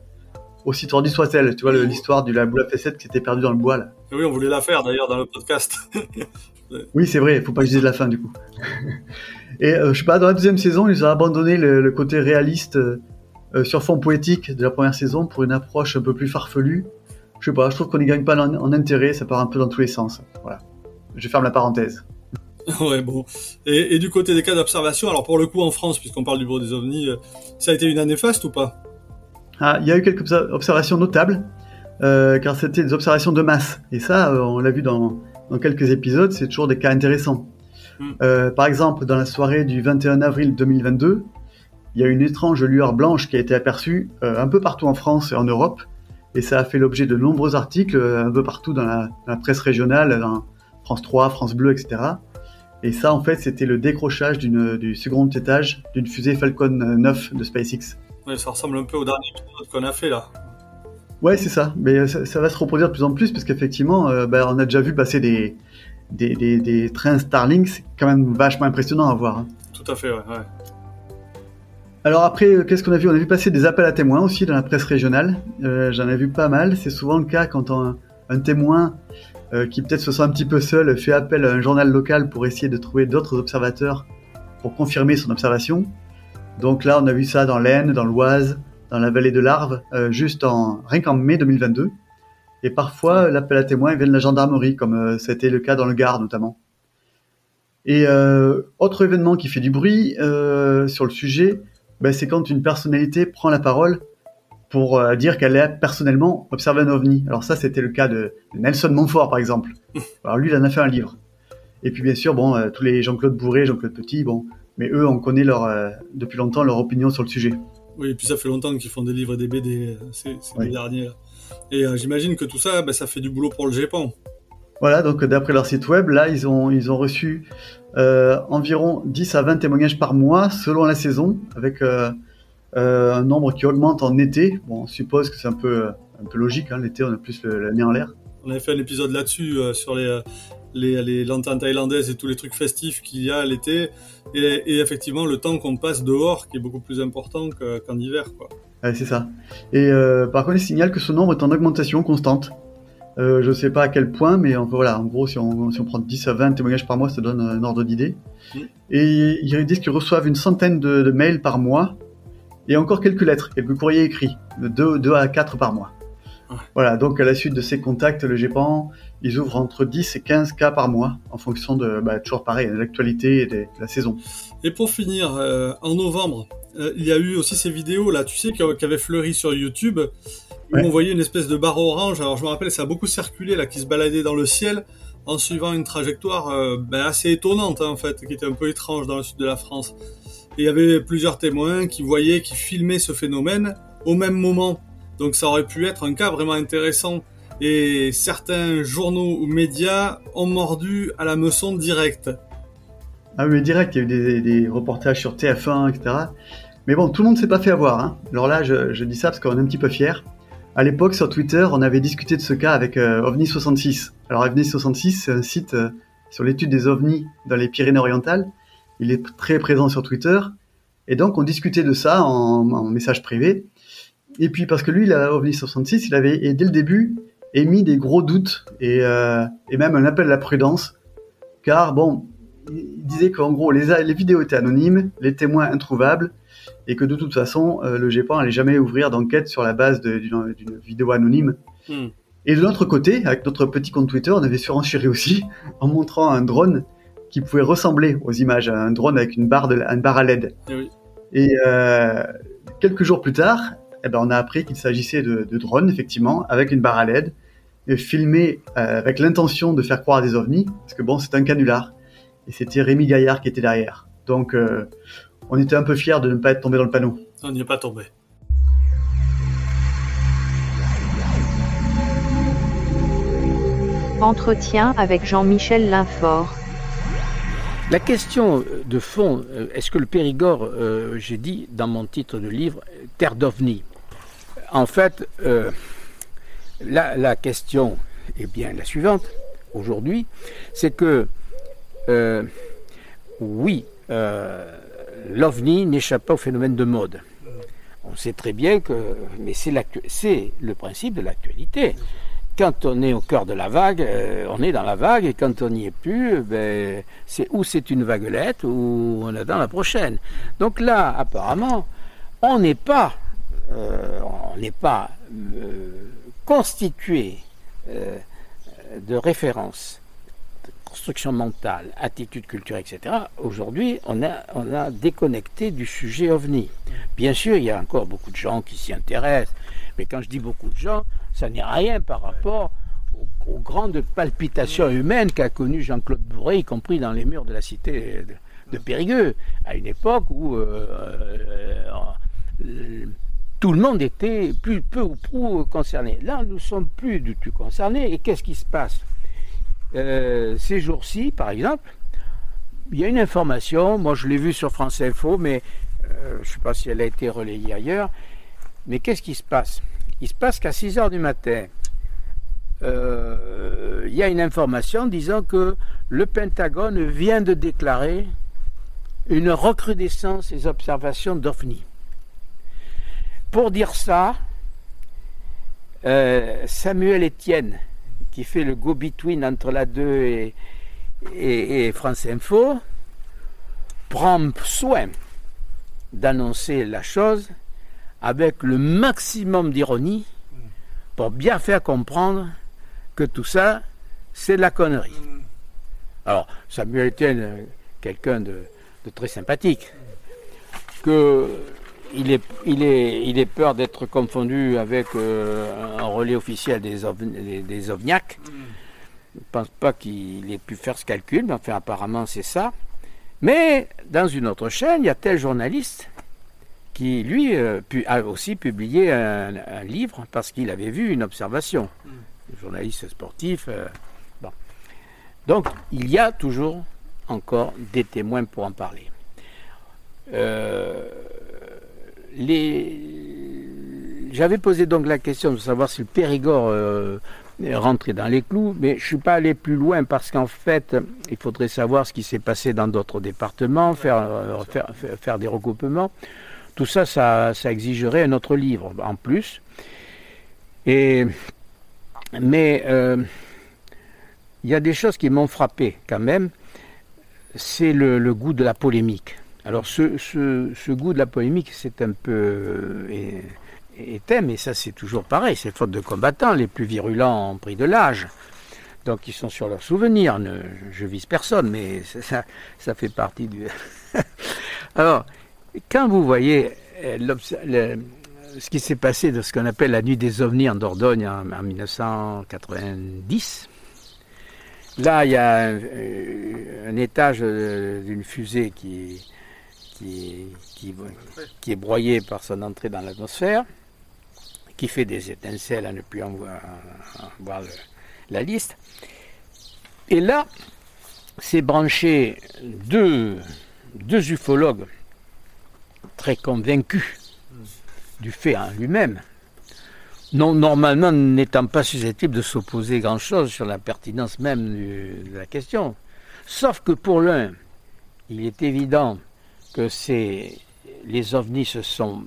aussi tordue soit-elle. Tu vois, l'histoire de la boule à facettes qui était perdue dans le bois. Là. Oui, on voulait la faire d'ailleurs dans le podcast. oui, c'est vrai, il faut pas que je dise la fin du coup. Et euh, je sais pas, dans la deuxième saison, ils ont abandonné le, côté réaliste sur fond poétique de la première saison pour une approche un peu plus farfelue. Je sais pas, je trouve qu'on n'y gagne pas en, intérêt, ça part un peu dans tous les sens. Voilà. Je ferme la parenthèse. ouais, bon. Et, du côté des cas d'observation, alors pour le coup en France, puisqu'on parle du bureau des ovnis, euh, ça a été une année faste ou pas? Ah, Il y a eu quelques observations notables, euh, car c'était des observations de masse. Et ça, euh, on l'a vu dans, quelques épisodes, c'est toujours des cas intéressants. Hmm. par exemple, dans la soirée du 21 avril 2022, il y a une étrange lueur blanche qui a été aperçue un peu partout en France et en Europe, et ça a fait l'objet de nombreux articles un peu partout dans la, dans la presse régionale, dans France 3, France Bleu, etc. Et ça, en fait, c'était le décrochage du second étage d'une fusée Falcon 9 de SpaceX. Ouais, ça ressemble un peu au dernier épisode qu'on a fait là. Ouais, c'est ça. Mais ça, va se reproduire de plus en plus parce qu'effectivement, euh, bah, on a déjà vu passer des, des, trains Starlink. C'est quand même vachement impressionnant à voir. Hein. Tout à fait, ouais. Alors après, euh, qu'est-ce qu'on a vu? On a vu passer des appels à témoins aussi dans la presse régionale. Euh, j'en ai vu pas mal. C'est souvent le cas quand un témoin euh, qui peut-être se sent un petit peu seul, fait appel à un journal local pour essayer de trouver d'autres observateurs pour confirmer son observation. Donc là, on a vu ça dans l'Aisne, dans l'Oise, dans la vallée de l'Arve, euh, juste en rien qu'en mai 2022. Et parfois, l'appel à témoins vient de la gendarmerie, comme euh, a été le cas dans le Gard notamment. Et autre événement qui fait du bruit sur le sujet, ben, c'est quand une personnalité prend la parole pour euh, dire qu'elle a personnellement observé un ovni. Alors ça, c'était le cas de, Nelson Montfort, par exemple. Alors lui, il en a fait un livre. Et puis bien sûr, bon, euh, tous les Jean-Claude Bourré, Jean-Claude Petit, bon, mais eux, on connaît leur, euh, depuis longtemps leur opinion sur le sujet. Oui, et puis ça fait longtemps qu'ils font des livres et des BD, ces, derniers. Là. Et j'imagine que tout ça, ben, ça fait du boulot pour le GEPAN. Voilà, donc d'après leur site web, là, ils ont, ils ont reçu environ 10 à 20 témoignages par mois selon la saison, avec euh, un nombre qui augmente en été. Bon, on suppose que c'est un peu, un peu logique, hein, l'été on a plus le, la en l'air. On avait fait un épisode là-dessus, euh, sur les, les, les, lanternes thaïlandaises et tous les trucs festifs qu'il y a l'été, et, et, effectivement le temps qu'on passe dehors qui est beaucoup plus important qu'en hiver. Quoi. Ouais, c'est ça. Et euh, par contre, il signale que ce nombre est en augmentation constante. Euh, je ne sais pas à quel point, mais en, voilà, en gros, si on, si on prend 10 à 20 témoignages par mois, ça donne un ordre d'idée. Mmh. Et ils disent qu'ils reçoivent une centaine de, de mails par mois et encore quelques lettres, quelques courriers écrits, de 2, à 4 par mois. Voilà, donc à la suite de ces contacts, le GEPAN, ils ouvrent entre 10 et 15 cas par mois, en fonction de, bah, toujours pareil, de l'actualité et de, la saison. Et pour finir, euh, en novembre, euh, il y a eu aussi ces vidéos, là, tu sais, qui, avaient fleuri sur YouTube, où on voyait une espèce de barre orange, alors je me rappelle, ça a beaucoup circulé, là, qui se baladait dans le ciel, en suivant une trajectoire euh, ben, assez étonnante, hein, en fait, qui était un peu étrange dans le sud de la France. Et il y avait plusieurs témoins qui voyaient, qui filmaient ce phénomène au même moment. Donc ça aurait pu être un cas vraiment intéressant. Et certains journaux ou médias ont mordu à la meçon directe. Ah oui, direct, il y a eu des, reportages sur TF1, etc. Mais bon, tout le monde s'est pas fait avoir. Hein. Alors là, je, dis ça parce qu'on est un petit peu fiers. À l'époque, sur Twitter, on avait discuté de ce cas avec euh, OVNI66. Alors OVNI66, c'est un site euh, sur l'étude des ovnis dans les Pyrénées-Orientales. Il est très présent sur Twitter. Et donc, on discutait de ça en, message privé. Et puis, parce que lui, la OVNI66, il avait, dès le début, émis des gros doutes et, euh, et même un appel à la prudence. Car, bon, il disait qu'en gros, les vidéos étaient anonymes, les témoins introuvables, et que de toute façon, euh, le GEPAN n'allait jamais ouvrir d'enquête sur la base d'une vidéo anonyme. Hmm. Et de l'autre côté, avec notre petit compte Twitter, on avait surenchéri aussi en montrant un drone qui pouvait ressembler aux images, un drone avec une barre, de, une barre à LED. Eh oui. Et euh, quelques jours plus tard, eh ben, on a appris qu'il s'agissait de, de drones, effectivement, avec une barre à LED, filmés euh, avec l'intention de faire croire à des ovnis, parce que bon, c'est un canular. Et c'était Rémi Gaillard qui était derrière. Donc, euh, on était un peu fiers de ne pas être tombé dans le panneau. On n'y est pas tombé. Entretien avec Jean-Michel Linfort. La question de fond, euh, est-ce que le Périgord, euh, j'ai dit dans mon titre de livre, terre d'ovni? En fait, euh, la, la question est bien la suivante aujourd'hui, c'est que euh, oui, euh, l'ovni n'échappe pas au phénomène de mode. On sait très bien que, mais c'est le principe de l'actualité. Quand on est au cœur de la vague, euh, on est dans la vague, et quand on n'y est plus, ben, c'est ou c'est une vaguelette ou on attend la prochaine. Donc là, apparemment, on n'est pas, euh, euh, constitué de référence construction mentale, attitude culturelle, etc., aujourd'hui, on a, on a déconnecté du sujet ovni. Bien sûr, il y a encore beaucoup de gens qui s'y intéressent, mais quand je dis beaucoup de gens, ça n'est rien par rapport aux, aux grandes palpitations humaines qu'a connues Jean-Claude Bourré, y compris dans les murs de la cité de, de Périgueux, à une époque où euh, euh, euh, tout le monde était plus, peu ou prou concerné. Là, nous ne sommes plus du tout concernés. Et qu'est-ce qui se passe? Euh, Ces jours-ci, par exemple, il y a une information, moi je l'ai vue sur France Info, mais euh, je ne sais pas si elle a été relayée ailleurs. Mais qu'est-ce qui se passe? Il se passe qu'à 6 heures du matin, euh, il y a une information disant que le Pentagone vient de déclarer une recrudescence des observations d'OVNI. Pour dire ça, Samuel Etienne, qui fait le go-between entre la 2 et, et- et France Info, prend soin d'annoncer la chose avec le maximum d'ironie pour bien faire comprendre que tout ça, c'est de la connerie. Alors, Samuel euh, quelqu'un de, de très sympathique, que il est, il est, il est peur d'être confondu avec euh, un relais officiel des, ovn- des, des ovniacs. Je ne pense pas qu'il ait pu faire ce calcul, mais enfin, apparemment, c'est ça. Mais dans une autre chaîne, il y a tel journaliste qui, lui, euh, pu- a aussi publié un, un livre parce qu'il avait vu une observation. Journaliste sportif. euh, bon. Donc, il y a toujours encore des témoins pour en parler. Euh, les... J'avais posé donc la question de savoir si le Périgord euh, rentrait dans les clous, mais je ne suis pas allé plus loin parce qu'en fait, il faudrait savoir ce qui s'est passé dans d'autres départements, faire, euh, faire, faire- faire des recoupements. Tout ça, ça, ça exigerait un autre livre en plus. Et, mais euh, il y a des choses qui m'ont frappé quand même. C'est le, le goût de la polémique. Alors ce, goût de la polémique, c'est un peu euh, éteint, mais ça c'est toujours pareil. C'est faute de combattants. Les plus virulents ont pris de l'âge. Donc ils sont sur leurs souvenirs. Je vise personne, mais ça, fait partie du... Alors, quand vous voyez euh, ce qui s'est passé de ce qu'on appelle la nuit des ovnis en Dordogne en, en 1990, là il y a un, euh, un étage euh, d'une fusée qui, qui, qui, est broyé par son entrée dans l'atmosphère, qui fait des étincelles à ne plus en voir, voir la liste. Et là, c'est branché deux, deux ufologues très convaincus du fait en lui-même, non, normalement n'étant pas susceptible de s'opposer grand-chose sur la pertinence même de la question. Sauf que pour l'un, il est évident que c'est les ovnis se sont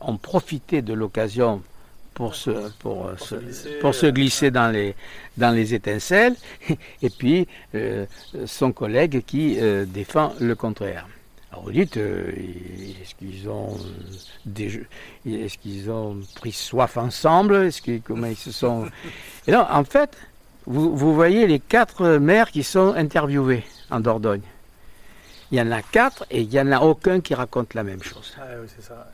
ont profité de l'occasion pour se, pour, se, glisser, pour se glisser dans les, dans les étincelles, et puis euh, son collègue qui euh, défend le contraire. Alors vous dites, euh, est-ce qu'ils ont est-ce qu'ils ont pris soif ensemble? Est-ce que, comment ils se sont Et non, en fait, vous, vous voyez les quatre maires qui sont interviewés en Dordogne. Il y en a quatre et il n'y en a aucun qui raconte la même chose. Ah, oui, c'est ça.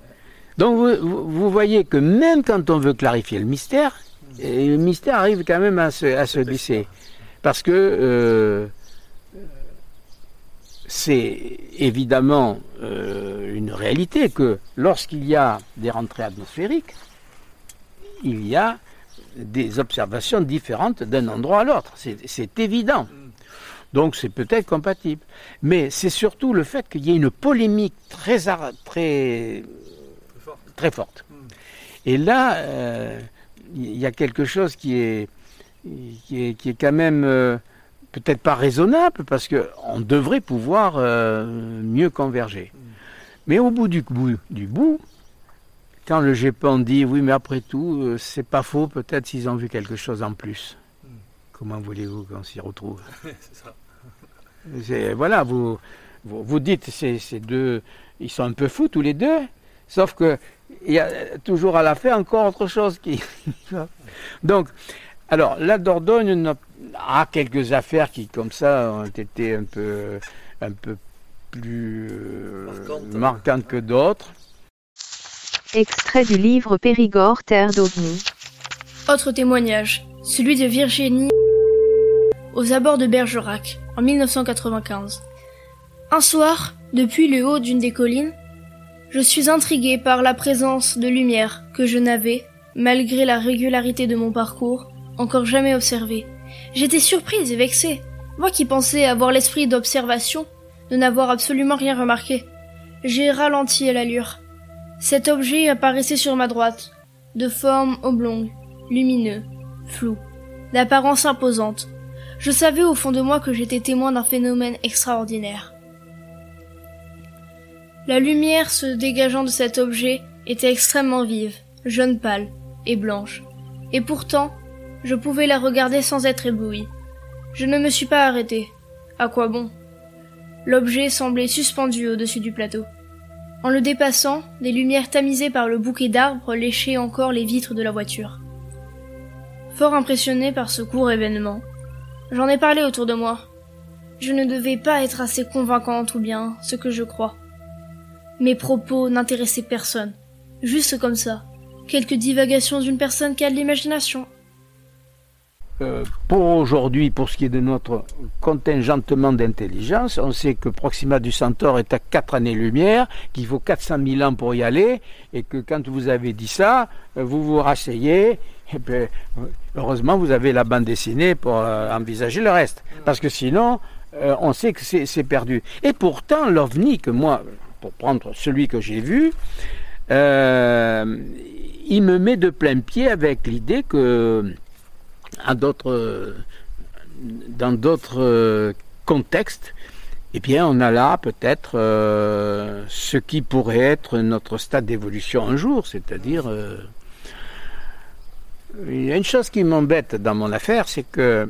Donc vous, vous, voyez que même quand on veut clarifier le mystère, le mystère arrive quand même à se, à se glisser. Parce que euh, c'est évidemment euh, une réalité que lorsqu'il y a des rentrées atmosphériques, il y a des observations différentes d'un endroit à l'autre. C'est évident. Donc c'est peut-être compatible. Mais c'est surtout le fait qu'il y ait une polémique très, très très forte. Et là, euh, il y a quelque chose qui est, qui est, qui est quand même euh, peut-être pas raisonnable, parce qu'on devrait pouvoir euh, mieux converger. Mais au bout du bout, du bout quand le GEPAN dit oui, mais après tout, c'est pas faux, peut-être s'ils ont vu quelque chose en plus. Comment voulez-vous qu'on s'y retrouve? Voilà, vous, vous, vous dites, ces deux, ils sont un peu fous tous les deux, sauf que il y a toujours à la fin encore autre chose qui. Donc, alors, la Dordogne a quelques affaires qui, comme ça, ont été un peu, un peu plus euh, marquantes que d'autres. Extrait du livre Périgord, Terre d'OVNI. Autre témoignage, celui de Virginie aux abords de Bergerac, en 1995. Un soir, depuis le haut d'une des collines, je suis intrigué par la présence de lumière que je n'avais, malgré la régularité de mon parcours, encore jamais observée. J'étais surprise et vexée, moi qui pensais avoir l'esprit d'observation, de n'avoir absolument rien remarqué. J'ai ralenti à l'allure. Cet objet apparaissait sur ma droite, de forme oblongue, lumineux, flou, d'apparence imposante. Je savais au fond de moi que j'étais témoin d'un phénomène extraordinaire. La lumière se dégageant de cet objet était extrêmement vive, jaune pâle et blanche. Et pourtant, je pouvais la regarder sans être ébloui. Je ne me suis pas arrêté. À quoi bon? L'objet semblait suspendu au-dessus du plateau. En le dépassant, des lumières tamisées par le bouquet d'arbres léchaient encore les vitres de la voiture. Fort impressionné par ce court événement, j'en ai parlé autour de moi. Je ne devais pas être assez convaincante ou bien ce que je crois. Mes propos n'intéressaient personne. Juste comme ça. Quelques divagations d'une personne qui a de l'imagination. Euh, pour aujourd'hui, pour ce qui est de notre contingentement d'intelligence, on sait que Proxima du Centaure est à 4 années-lumière, qu'il faut 400 000 ans pour y aller, et que quand vous avez dit ça, euh, vous vous rasseyez, et puis, heureusement, vous avez la bande dessinée pour euh, envisager le reste. Parce que sinon, on sait que c'est perdu. Et pourtant, l'OVNI, que moi, pour prendre celui que j'ai vu, euh, il me met de plein pied avec l'idée que dans d'autres contextes, eh bien, on a là peut-être euh, ce qui pourrait être notre stade d'évolution un jour, c'est-à-dire euh, il y a une chose qui m'embête dans mon affaire, c'est que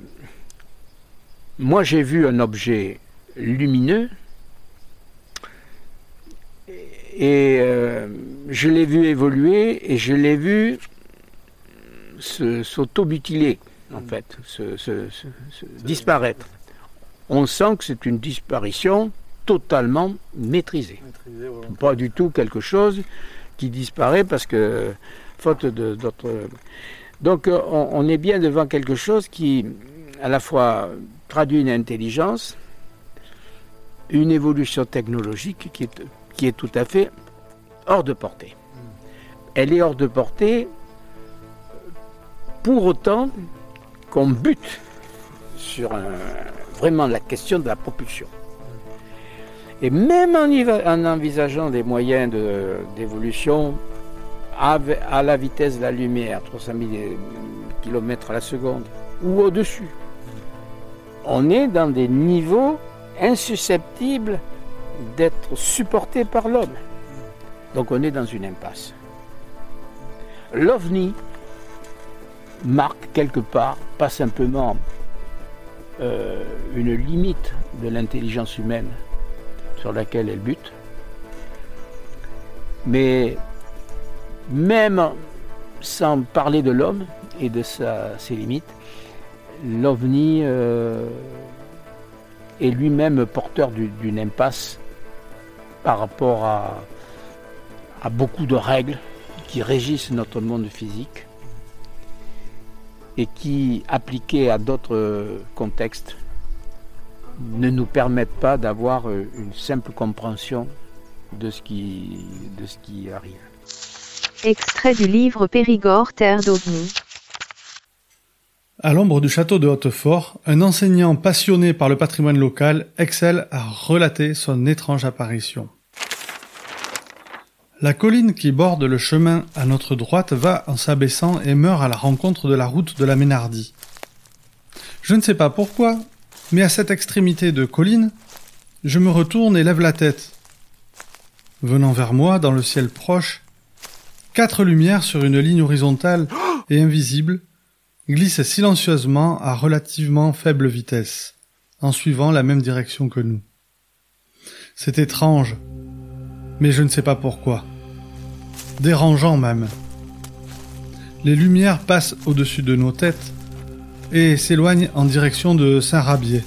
moi j'ai vu un objet lumineux et euh, je l'ai vu évoluer et je l'ai vu s'auto-mutiler, en mm. fait, se, disparaître. On sent que c'est une disparition totalement maîtrisée. Pas du tout quelque chose qui disparaît parce que, faute d'autres. Donc, euh, on, est bien devant quelque chose qui, à la fois, traduit une intelligence, une évolution technologique qui est tout à fait hors de portée. Elle est hors de portée pour autant qu'on bute sur vraiment la question de la propulsion. Et même en envisageant des moyens d'évolution à la vitesse de la lumière, 300 000 km à la seconde, ou au-dessus. On est dans des niveaux insusceptibles d'être supportés par l'homme. Donc on est dans une impasse. L'OVNI marque quelque part, pas simplement euh, une limite de l'intelligence humaine sur laquelle elle bute, mais même sans parler de l'homme et de ses limites, l'OVNI euh, est lui-même porteur d'une impasse par rapport à, beaucoup de règles qui régissent notre monde physique et qui, appliquées à d'autres contextes, ne nous permettent pas d'avoir une simple compréhension de ce qui arrive. Extrait du livre Périgord, Terre d'OVNI. À l'ombre du château de Hautefort, un enseignant passionné par le patrimoine local excelle à relater son étrange apparition. La colline qui borde le chemin à notre droite va en s'abaissant et meurt à la rencontre de la route de la Ménardie. Je ne sais pas pourquoi, mais à cette extrémité de colline, je me retourne et lève la tête. Venant vers moi, dans le ciel proche, quatre lumières sur une ligne horizontale et invisible glissent silencieusement à relativement faible vitesse, en suivant la même direction que nous. C'est étrange, mais je ne sais pas pourquoi. Dérangeant même. Les lumières passent au-dessus de nos têtes et s'éloignent en direction de Saint-Rabier.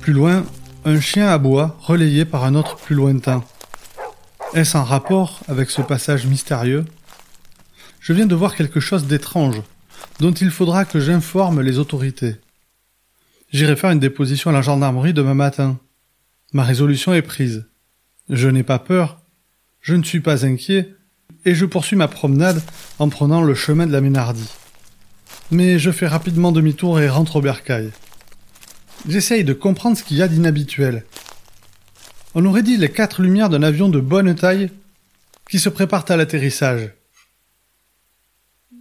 Plus loin, un chien aboie relayé par un autre plus lointain. Est-ce en rapport avec ce passage mystérieux? Je viens de voir quelque chose d'étrange, dont il faudra que j'informe les autorités. J'irai faire une déposition à la gendarmerie demain matin. Ma résolution est prise. Je n'ai pas peur, je ne suis pas inquiet, et je poursuis ma promenade en prenant le chemin de la Ménardie. Mais je fais rapidement demi-tour et rentre au bercail. J'essaye de comprendre ce qu'il y a d'inhabituel. On aurait dit les quatre lumières d'un avion de bonne taille qui se prépare à l'atterrissage.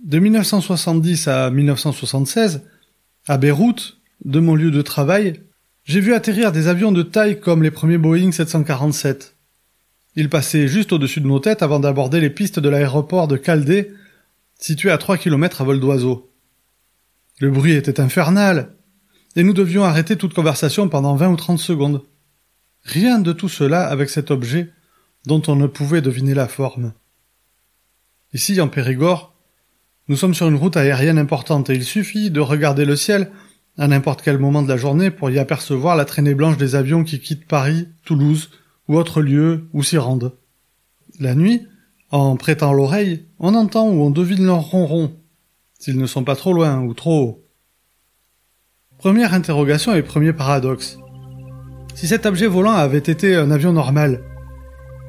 De 1970 à 1976, à Beyrouth, de mon lieu de travail, j'ai vu atterrir des avions de taille comme les premiers Boeing 747. Ils passaient juste au-dessus de nos têtes avant d'aborder les pistes de l'aéroport de Caldé, situé à 3 km à vol d'oiseau. Le bruit était infernal, et nous devions arrêter toute conversation pendant 20 ou 30 secondes. Rien de tout cela avec cet objet dont on ne pouvait deviner la forme. Ici, en Périgord, nous sommes sur une route aérienne importante et il suffit de regarder le ciel à n'importe quel moment de la journée pour y apercevoir la traînée blanche des avions qui quittent Paris, Toulouse ou autres lieux où s'y rendent. La nuit, en prêtant l'oreille, on entend ou on devine leurs ronrons, s'ils ne sont pas trop loin ou trop hauts. Première interrogation et premier paradoxe. Si cet objet volant avait été un avion normal,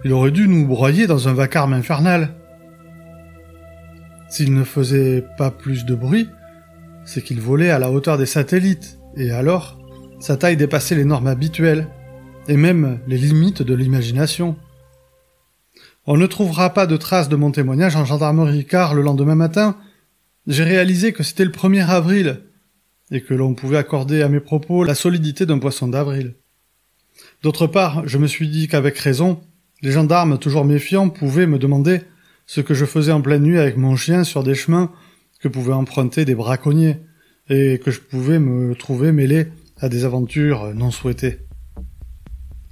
il aurait dû nous broyer dans un vacarme infernal. S'il ne faisait pas plus de bruit, c'est qu'il volait à la hauteur des satellites, et alors, sa taille dépassait les normes habituelles, et même les limites de l'imagination. On ne trouvera pas de traces de mon témoignage en gendarmerie car le lendemain matin, j'ai réalisé que c'était le 1er avril et que l'on pouvait accorder à mes propos la solidité d'un poisson d'avril. D'autre part, je me suis dit qu'avec raison, les gendarmes, toujours méfiants, pouvaient me demander ce que je faisais en pleine nuit avec mon chien sur des chemins que pouvaient emprunter des braconniers, et que je pouvais me trouver mêlé à des aventures non souhaitées.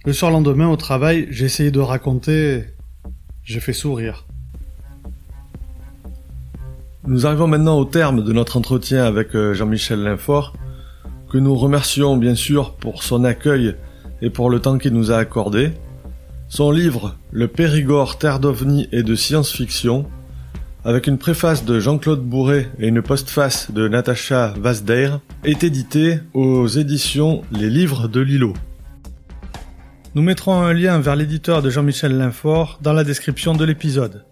Le surlendemain au travail, j'ai essayé de raconter, j'ai fait sourire. Nous arrivons maintenant au terme de notre entretien avec euh, Jean-Michel Linfort, que nous remercions bien sûr pour son accueil et pour le temps qu'il nous a accordé. Son livre Le Périgord, terre d'ovni et de science-fiction, avec une préface de Jean-Claude Bourré et une postface de Natacha Vasdeir, est édité aux éditions Les Livres de Lilo. Nous mettrons un lien vers l'éditeur de Jean-Michel Linfort dans la description de l'épisode.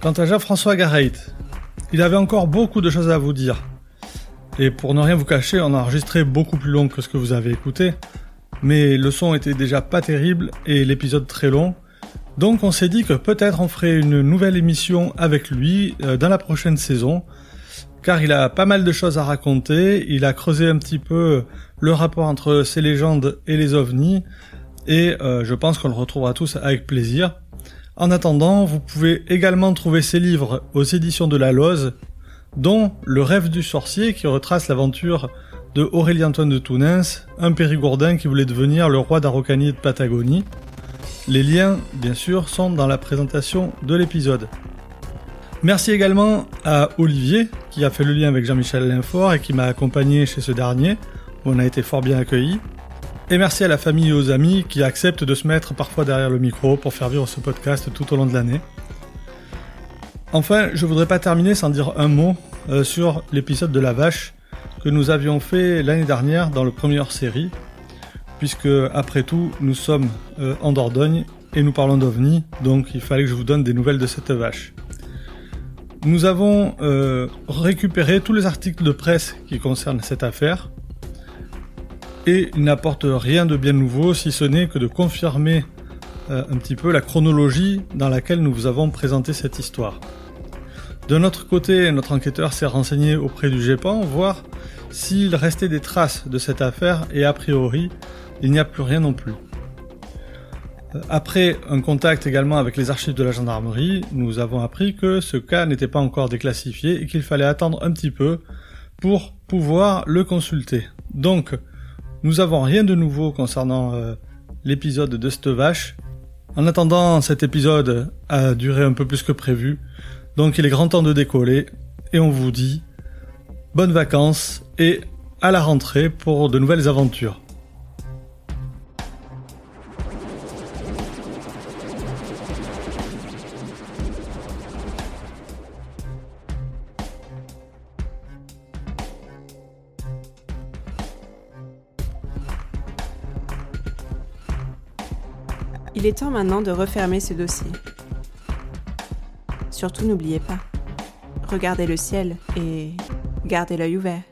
Quant à Jean-François Garreit, il avait encore beaucoup de choses à vous dire. Et pour ne rien vous cacher, on a enregistré beaucoup plus long que ce que vous avez écouté, mais le son était déjà pas terrible et l'épisode très long, Donc on s'est dit que peut-être on ferait une nouvelle émission avec lui euh, dans la prochaine saison, car il a pas mal de choses à raconter, il a creusé un petit peu le rapport entre ces légendes et les ovnis, et euh, je pense qu'on le retrouvera tous avec plaisir. En attendant, vous pouvez également trouver ses livres aux éditions de la Loze, dont Le rêve du sorcier qui retrace l'aventure de Aurélien-Antoine de Tounens, un périgourdin qui voulait devenir le roi d'Araucanie et de Patagonie. Les liens, bien sûr, sont dans la présentation de l'épisode. Merci également à Olivier, qui a fait le lien avec Jean-Michel Linfort et qui m'a accompagné chez ce dernier, où on a été fort bien accueillis. Et merci à la famille et aux amis qui acceptent de se mettre parfois derrière le micro pour faire vivre ce podcast tout au long de l'année. Enfin, je voudrais pas terminer sans dire un mot euh, sur l'épisode de la vache que nous avions fait l'année dernière dans le premier hors-série, puisque après tout, nous sommes euh, en Dordogne et nous parlons d'OVNI, donc il fallait que je vous donne des nouvelles de cette vache. Nous avons euh, récupéré tous les articles de presse qui concernent cette affaire, et ils n'apportent rien de bien nouveau, si ce n'est que de confirmer euh, un petit peu la chronologie dans laquelle nous vous avons présenté cette histoire. De notre côté, notre enquêteur s'est renseigné auprès du GEPAN, voir s'il restait des traces de cette affaire, et a priori, il n'y a plus rien non plus. Euh, après un contact également avec les archives de la gendarmerie, nous avons appris que ce cas n'était pas encore déclassifié et qu'il fallait attendre un petit peu pour pouvoir le consulter. Donc, nous n'avons rien de nouveau concernant euh, l'épisode de cette vache. En attendant, cet épisode a duré un peu plus que prévu, donc il est grand temps de décoller, et on vous dit bonnes vacances et à la rentrée pour de nouvelles aventures. Il est temps maintenant de refermer ce dossier. Surtout n'oubliez pas, regardez le ciel et gardez l'œil ouvert.